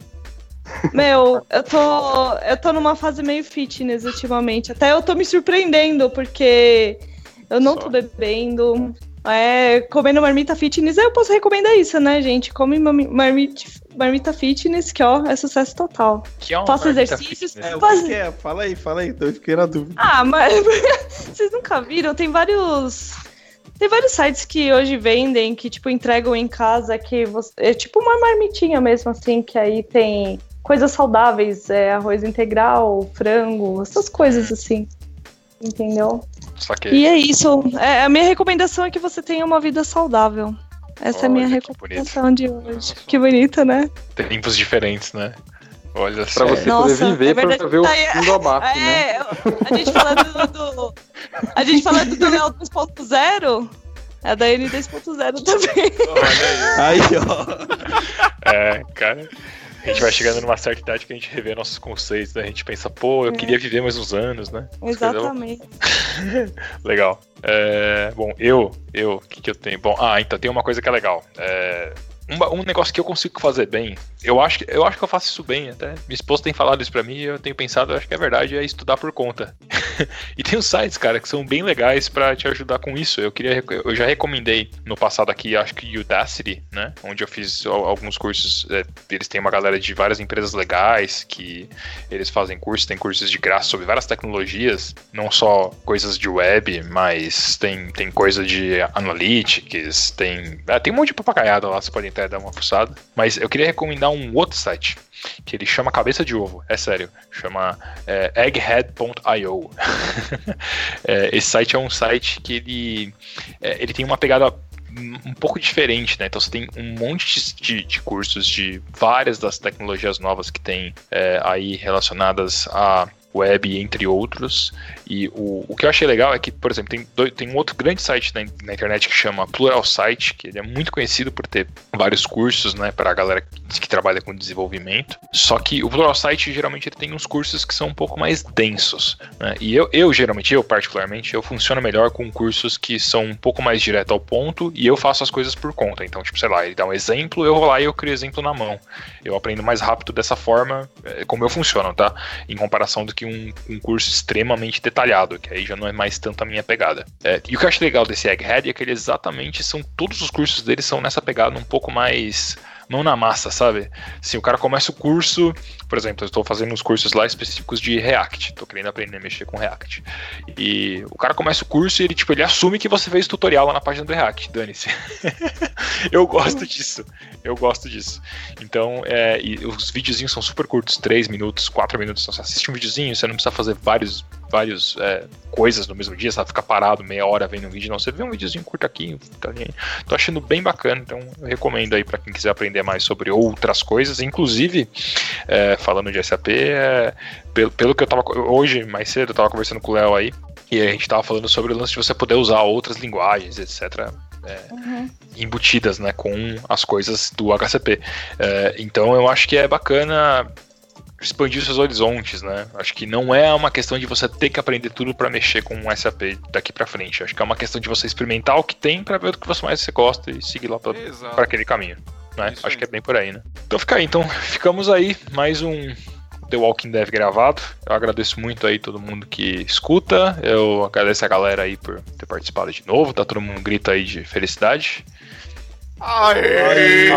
Meu, eu tô, eu tô numa fase meio fitness ultimamente. Até eu tô me surpreendendo, porque eu não Só. tô bebendo. É, comendo marmita fitness, aí eu posso recomendar isso, né, gente? Come marmita, marmita fitness, que ó, é sucesso total. Que é Faça marmita exercícios. É, Faz- que, é? Fala aí, fala aí. Eu fiquei na dúvida. Ah, mas [laughs] vocês nunca viram? Tem vários. Tem vários sites que hoje vendem, que tipo entregam em casa, que você, é tipo uma marmitinha mesmo, assim, que aí tem coisas saudáveis, é, arroz integral, frango, essas coisas assim. Entendeu? Só que E é isso. É, a minha recomendação é que você tenha uma vida saudável. Essa é a minha Olha, recomendação de hoje. Que bonita, né? tempos diferentes, né? Olha só. Pra você Nossa, poder viver, é verdade. pra ver o Tá aí, fim do abate, né? É, a gente falando do. A gente falando do Real 2.0, é da N 2.0 também. Aí, ó. É, cara. A gente vai chegando numa certa idade que a gente revê nossos conceitos, né? A gente pensa, pô, eu É. queria viver mais uns anos, né? Exatamente. [laughs] Legal. É, bom, eu, eu, o que, que eu tenho? Bom, ah, então tem uma coisa que é legal. É, um, negócio que eu consigo fazer bem, eu acho, eu acho que eu faço isso bem até. Minha esposa tem falado isso pra mim e eu tenho pensado, eu acho que é verdade, é estudar por conta. [laughs] e tem uns sites, cara, que são bem legais pra te ajudar com isso. Eu queria, eu já recomendei no passado aqui, acho que Udacity, né? Onde eu fiz al- alguns cursos. é, eles têm uma galera de várias empresas legais que eles fazem cursos, tem cursos de graça sobre várias tecnologias, não só coisas de web, mas tem, tem coisa de analytics, tem. é, tem um monte de papagaiada lá, você pode até dar uma fuçada. Mas eu queria recomendar um outro site, que ele chama Cabeça de Ovo, é sério, chama é, egghead.io. [laughs] É, esse site é um site que ele, é, ele tem uma pegada um pouco diferente, né? Então você tem um monte de, de cursos de várias das tecnologias novas que tem é, aí relacionadas a web, entre outros. E o, o que eu achei legal é que, por exemplo, tem, dois- tem um outro grande site na, na internet que chama Pluralsight, que ele é muito conhecido por ter vários cursos, né, para a galera que, que trabalha com desenvolvimento. Só que o Pluralsight geralmente ele tem uns cursos que são um pouco mais densos, né? E eu, eu geralmente, eu particularmente, eu funciono melhor com cursos que são um pouco mais direto ao ponto e eu faço as coisas por conta. Então, tipo, sei lá, ele dá um exemplo, eu vou lá e eu crio exemplo na mão. Eu aprendo mais rápido dessa forma, é, como eu funciono, tá? Em comparação do que um, um curso extremamente detalhado, que aí já não é mais tanto a minha pegada. É, e o que eu acho legal desse Egghead é que ele exatamente são. Todos os cursos dele são nessa pegada um pouco mais. Mão na massa, sabe? Se o cara começa o curso, por exemplo, eu estou fazendo uns cursos lá específicos de React, estou querendo aprender a mexer com React. E o cara começa o curso e ele, tipo, ele assume que você fez tutorial lá na página do React, dane-se. [laughs] eu gosto disso, eu gosto disso. Então, é, os videozinhos são super curtos, 3 minutos, 4 minutos. Então, você assiste um videozinho, você não precisa fazer vários, vários é, coisas no mesmo dia, sabe? Ficar parado meia hora vendo um vídeo, não. Você vê um videozinho curto aqui, fica ali. Tô achando bem bacana, então eu recomendo aí para quem quiser aprender mais sobre outras coisas, inclusive, é, falando de SAP, é, pelo, pelo que eu tava. Hoje, mais cedo, eu tava conversando com o Léo aí, e a gente tava falando sobre o lance de você poder usar outras linguagens, etc embutidas né, com as coisas do HCP. É, então eu acho que é bacana expandir seus horizontes, né? Acho que não é uma questão de você ter que aprender tudo para mexer com um SAP daqui para frente. Acho que é uma questão de você experimentar o que tem para ver o que você mais você gosta e seguir lá para aquele caminho. Né? Acho aí. que é bem por aí, né? Então fica aí, então [laughs] ficamos aí mais um The Walking Dev gravado. Eu agradeço muito aí todo mundo que escuta. Eu agradeço a galera aí por ter participado de novo. Tá todo mundo grita aí de felicidade. Aê!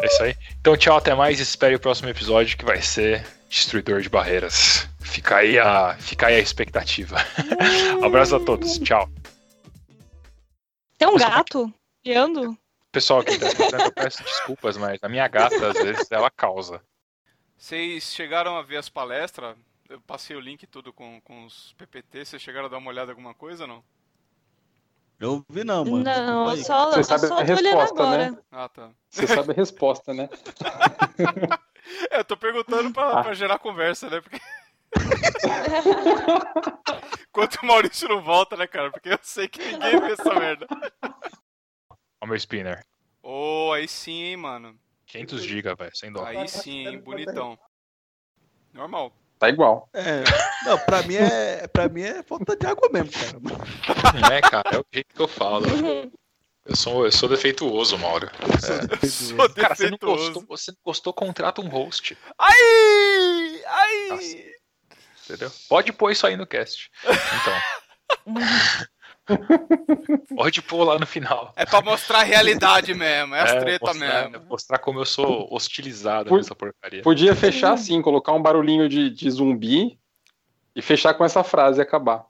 É isso aí. Então, tchau, até mais. Espere o próximo episódio que vai ser Destruidor de Barreiras. Fica aí a, fica aí a expectativa. [laughs] Abraço a todos. Tchau. Tem um gato guiando? Pessoal que tá escutando, eu peço desculpas, mas a minha gata, às vezes, ela causa. Vocês chegaram a ver as palestras? Eu passei o link e tudo com, com os PPT. Vocês chegaram a dar uma olhada em alguma coisa ou não? Eu ouvi não, mano. Não, aí. só, Você eu sabe só a tô olhando resposta, agora. né? Ah, tá. Você sabe a resposta, né? [laughs] É, eu tô perguntando pra, Ah. pra gerar conversa, né? Porque. [laughs] Enquanto o Maurício não volta, né, cara? Porque eu sei que ninguém vê essa merda. Ó, meu spinner. Ô, aí sim, hein, mano. 500 GB, velho, sem dó. Aí sim, hein, bonitão. Normal. Tá igual. É, não, pra mim é, pra mim é falta de água mesmo, cara. É, cara, é o jeito que eu falo. Eu sou, eu sou defeituoso, Mauro. Sou Cara, você não defeituoso. gostou, você não gostou, contrata um host. Ai! Ai! Nossa. Entendeu? Pode pôr isso aí no cast. Então. [laughs] [laughs] Pode pôr lá no final. É pra mostrar a realidade mesmo, é as É, treta mostrar, mesmo. Mostrar como eu sou hostilizado Fui- nessa porcaria. Podia fechar assim, colocar um barulhinho de, de zumbi e fechar com essa frase e acabar.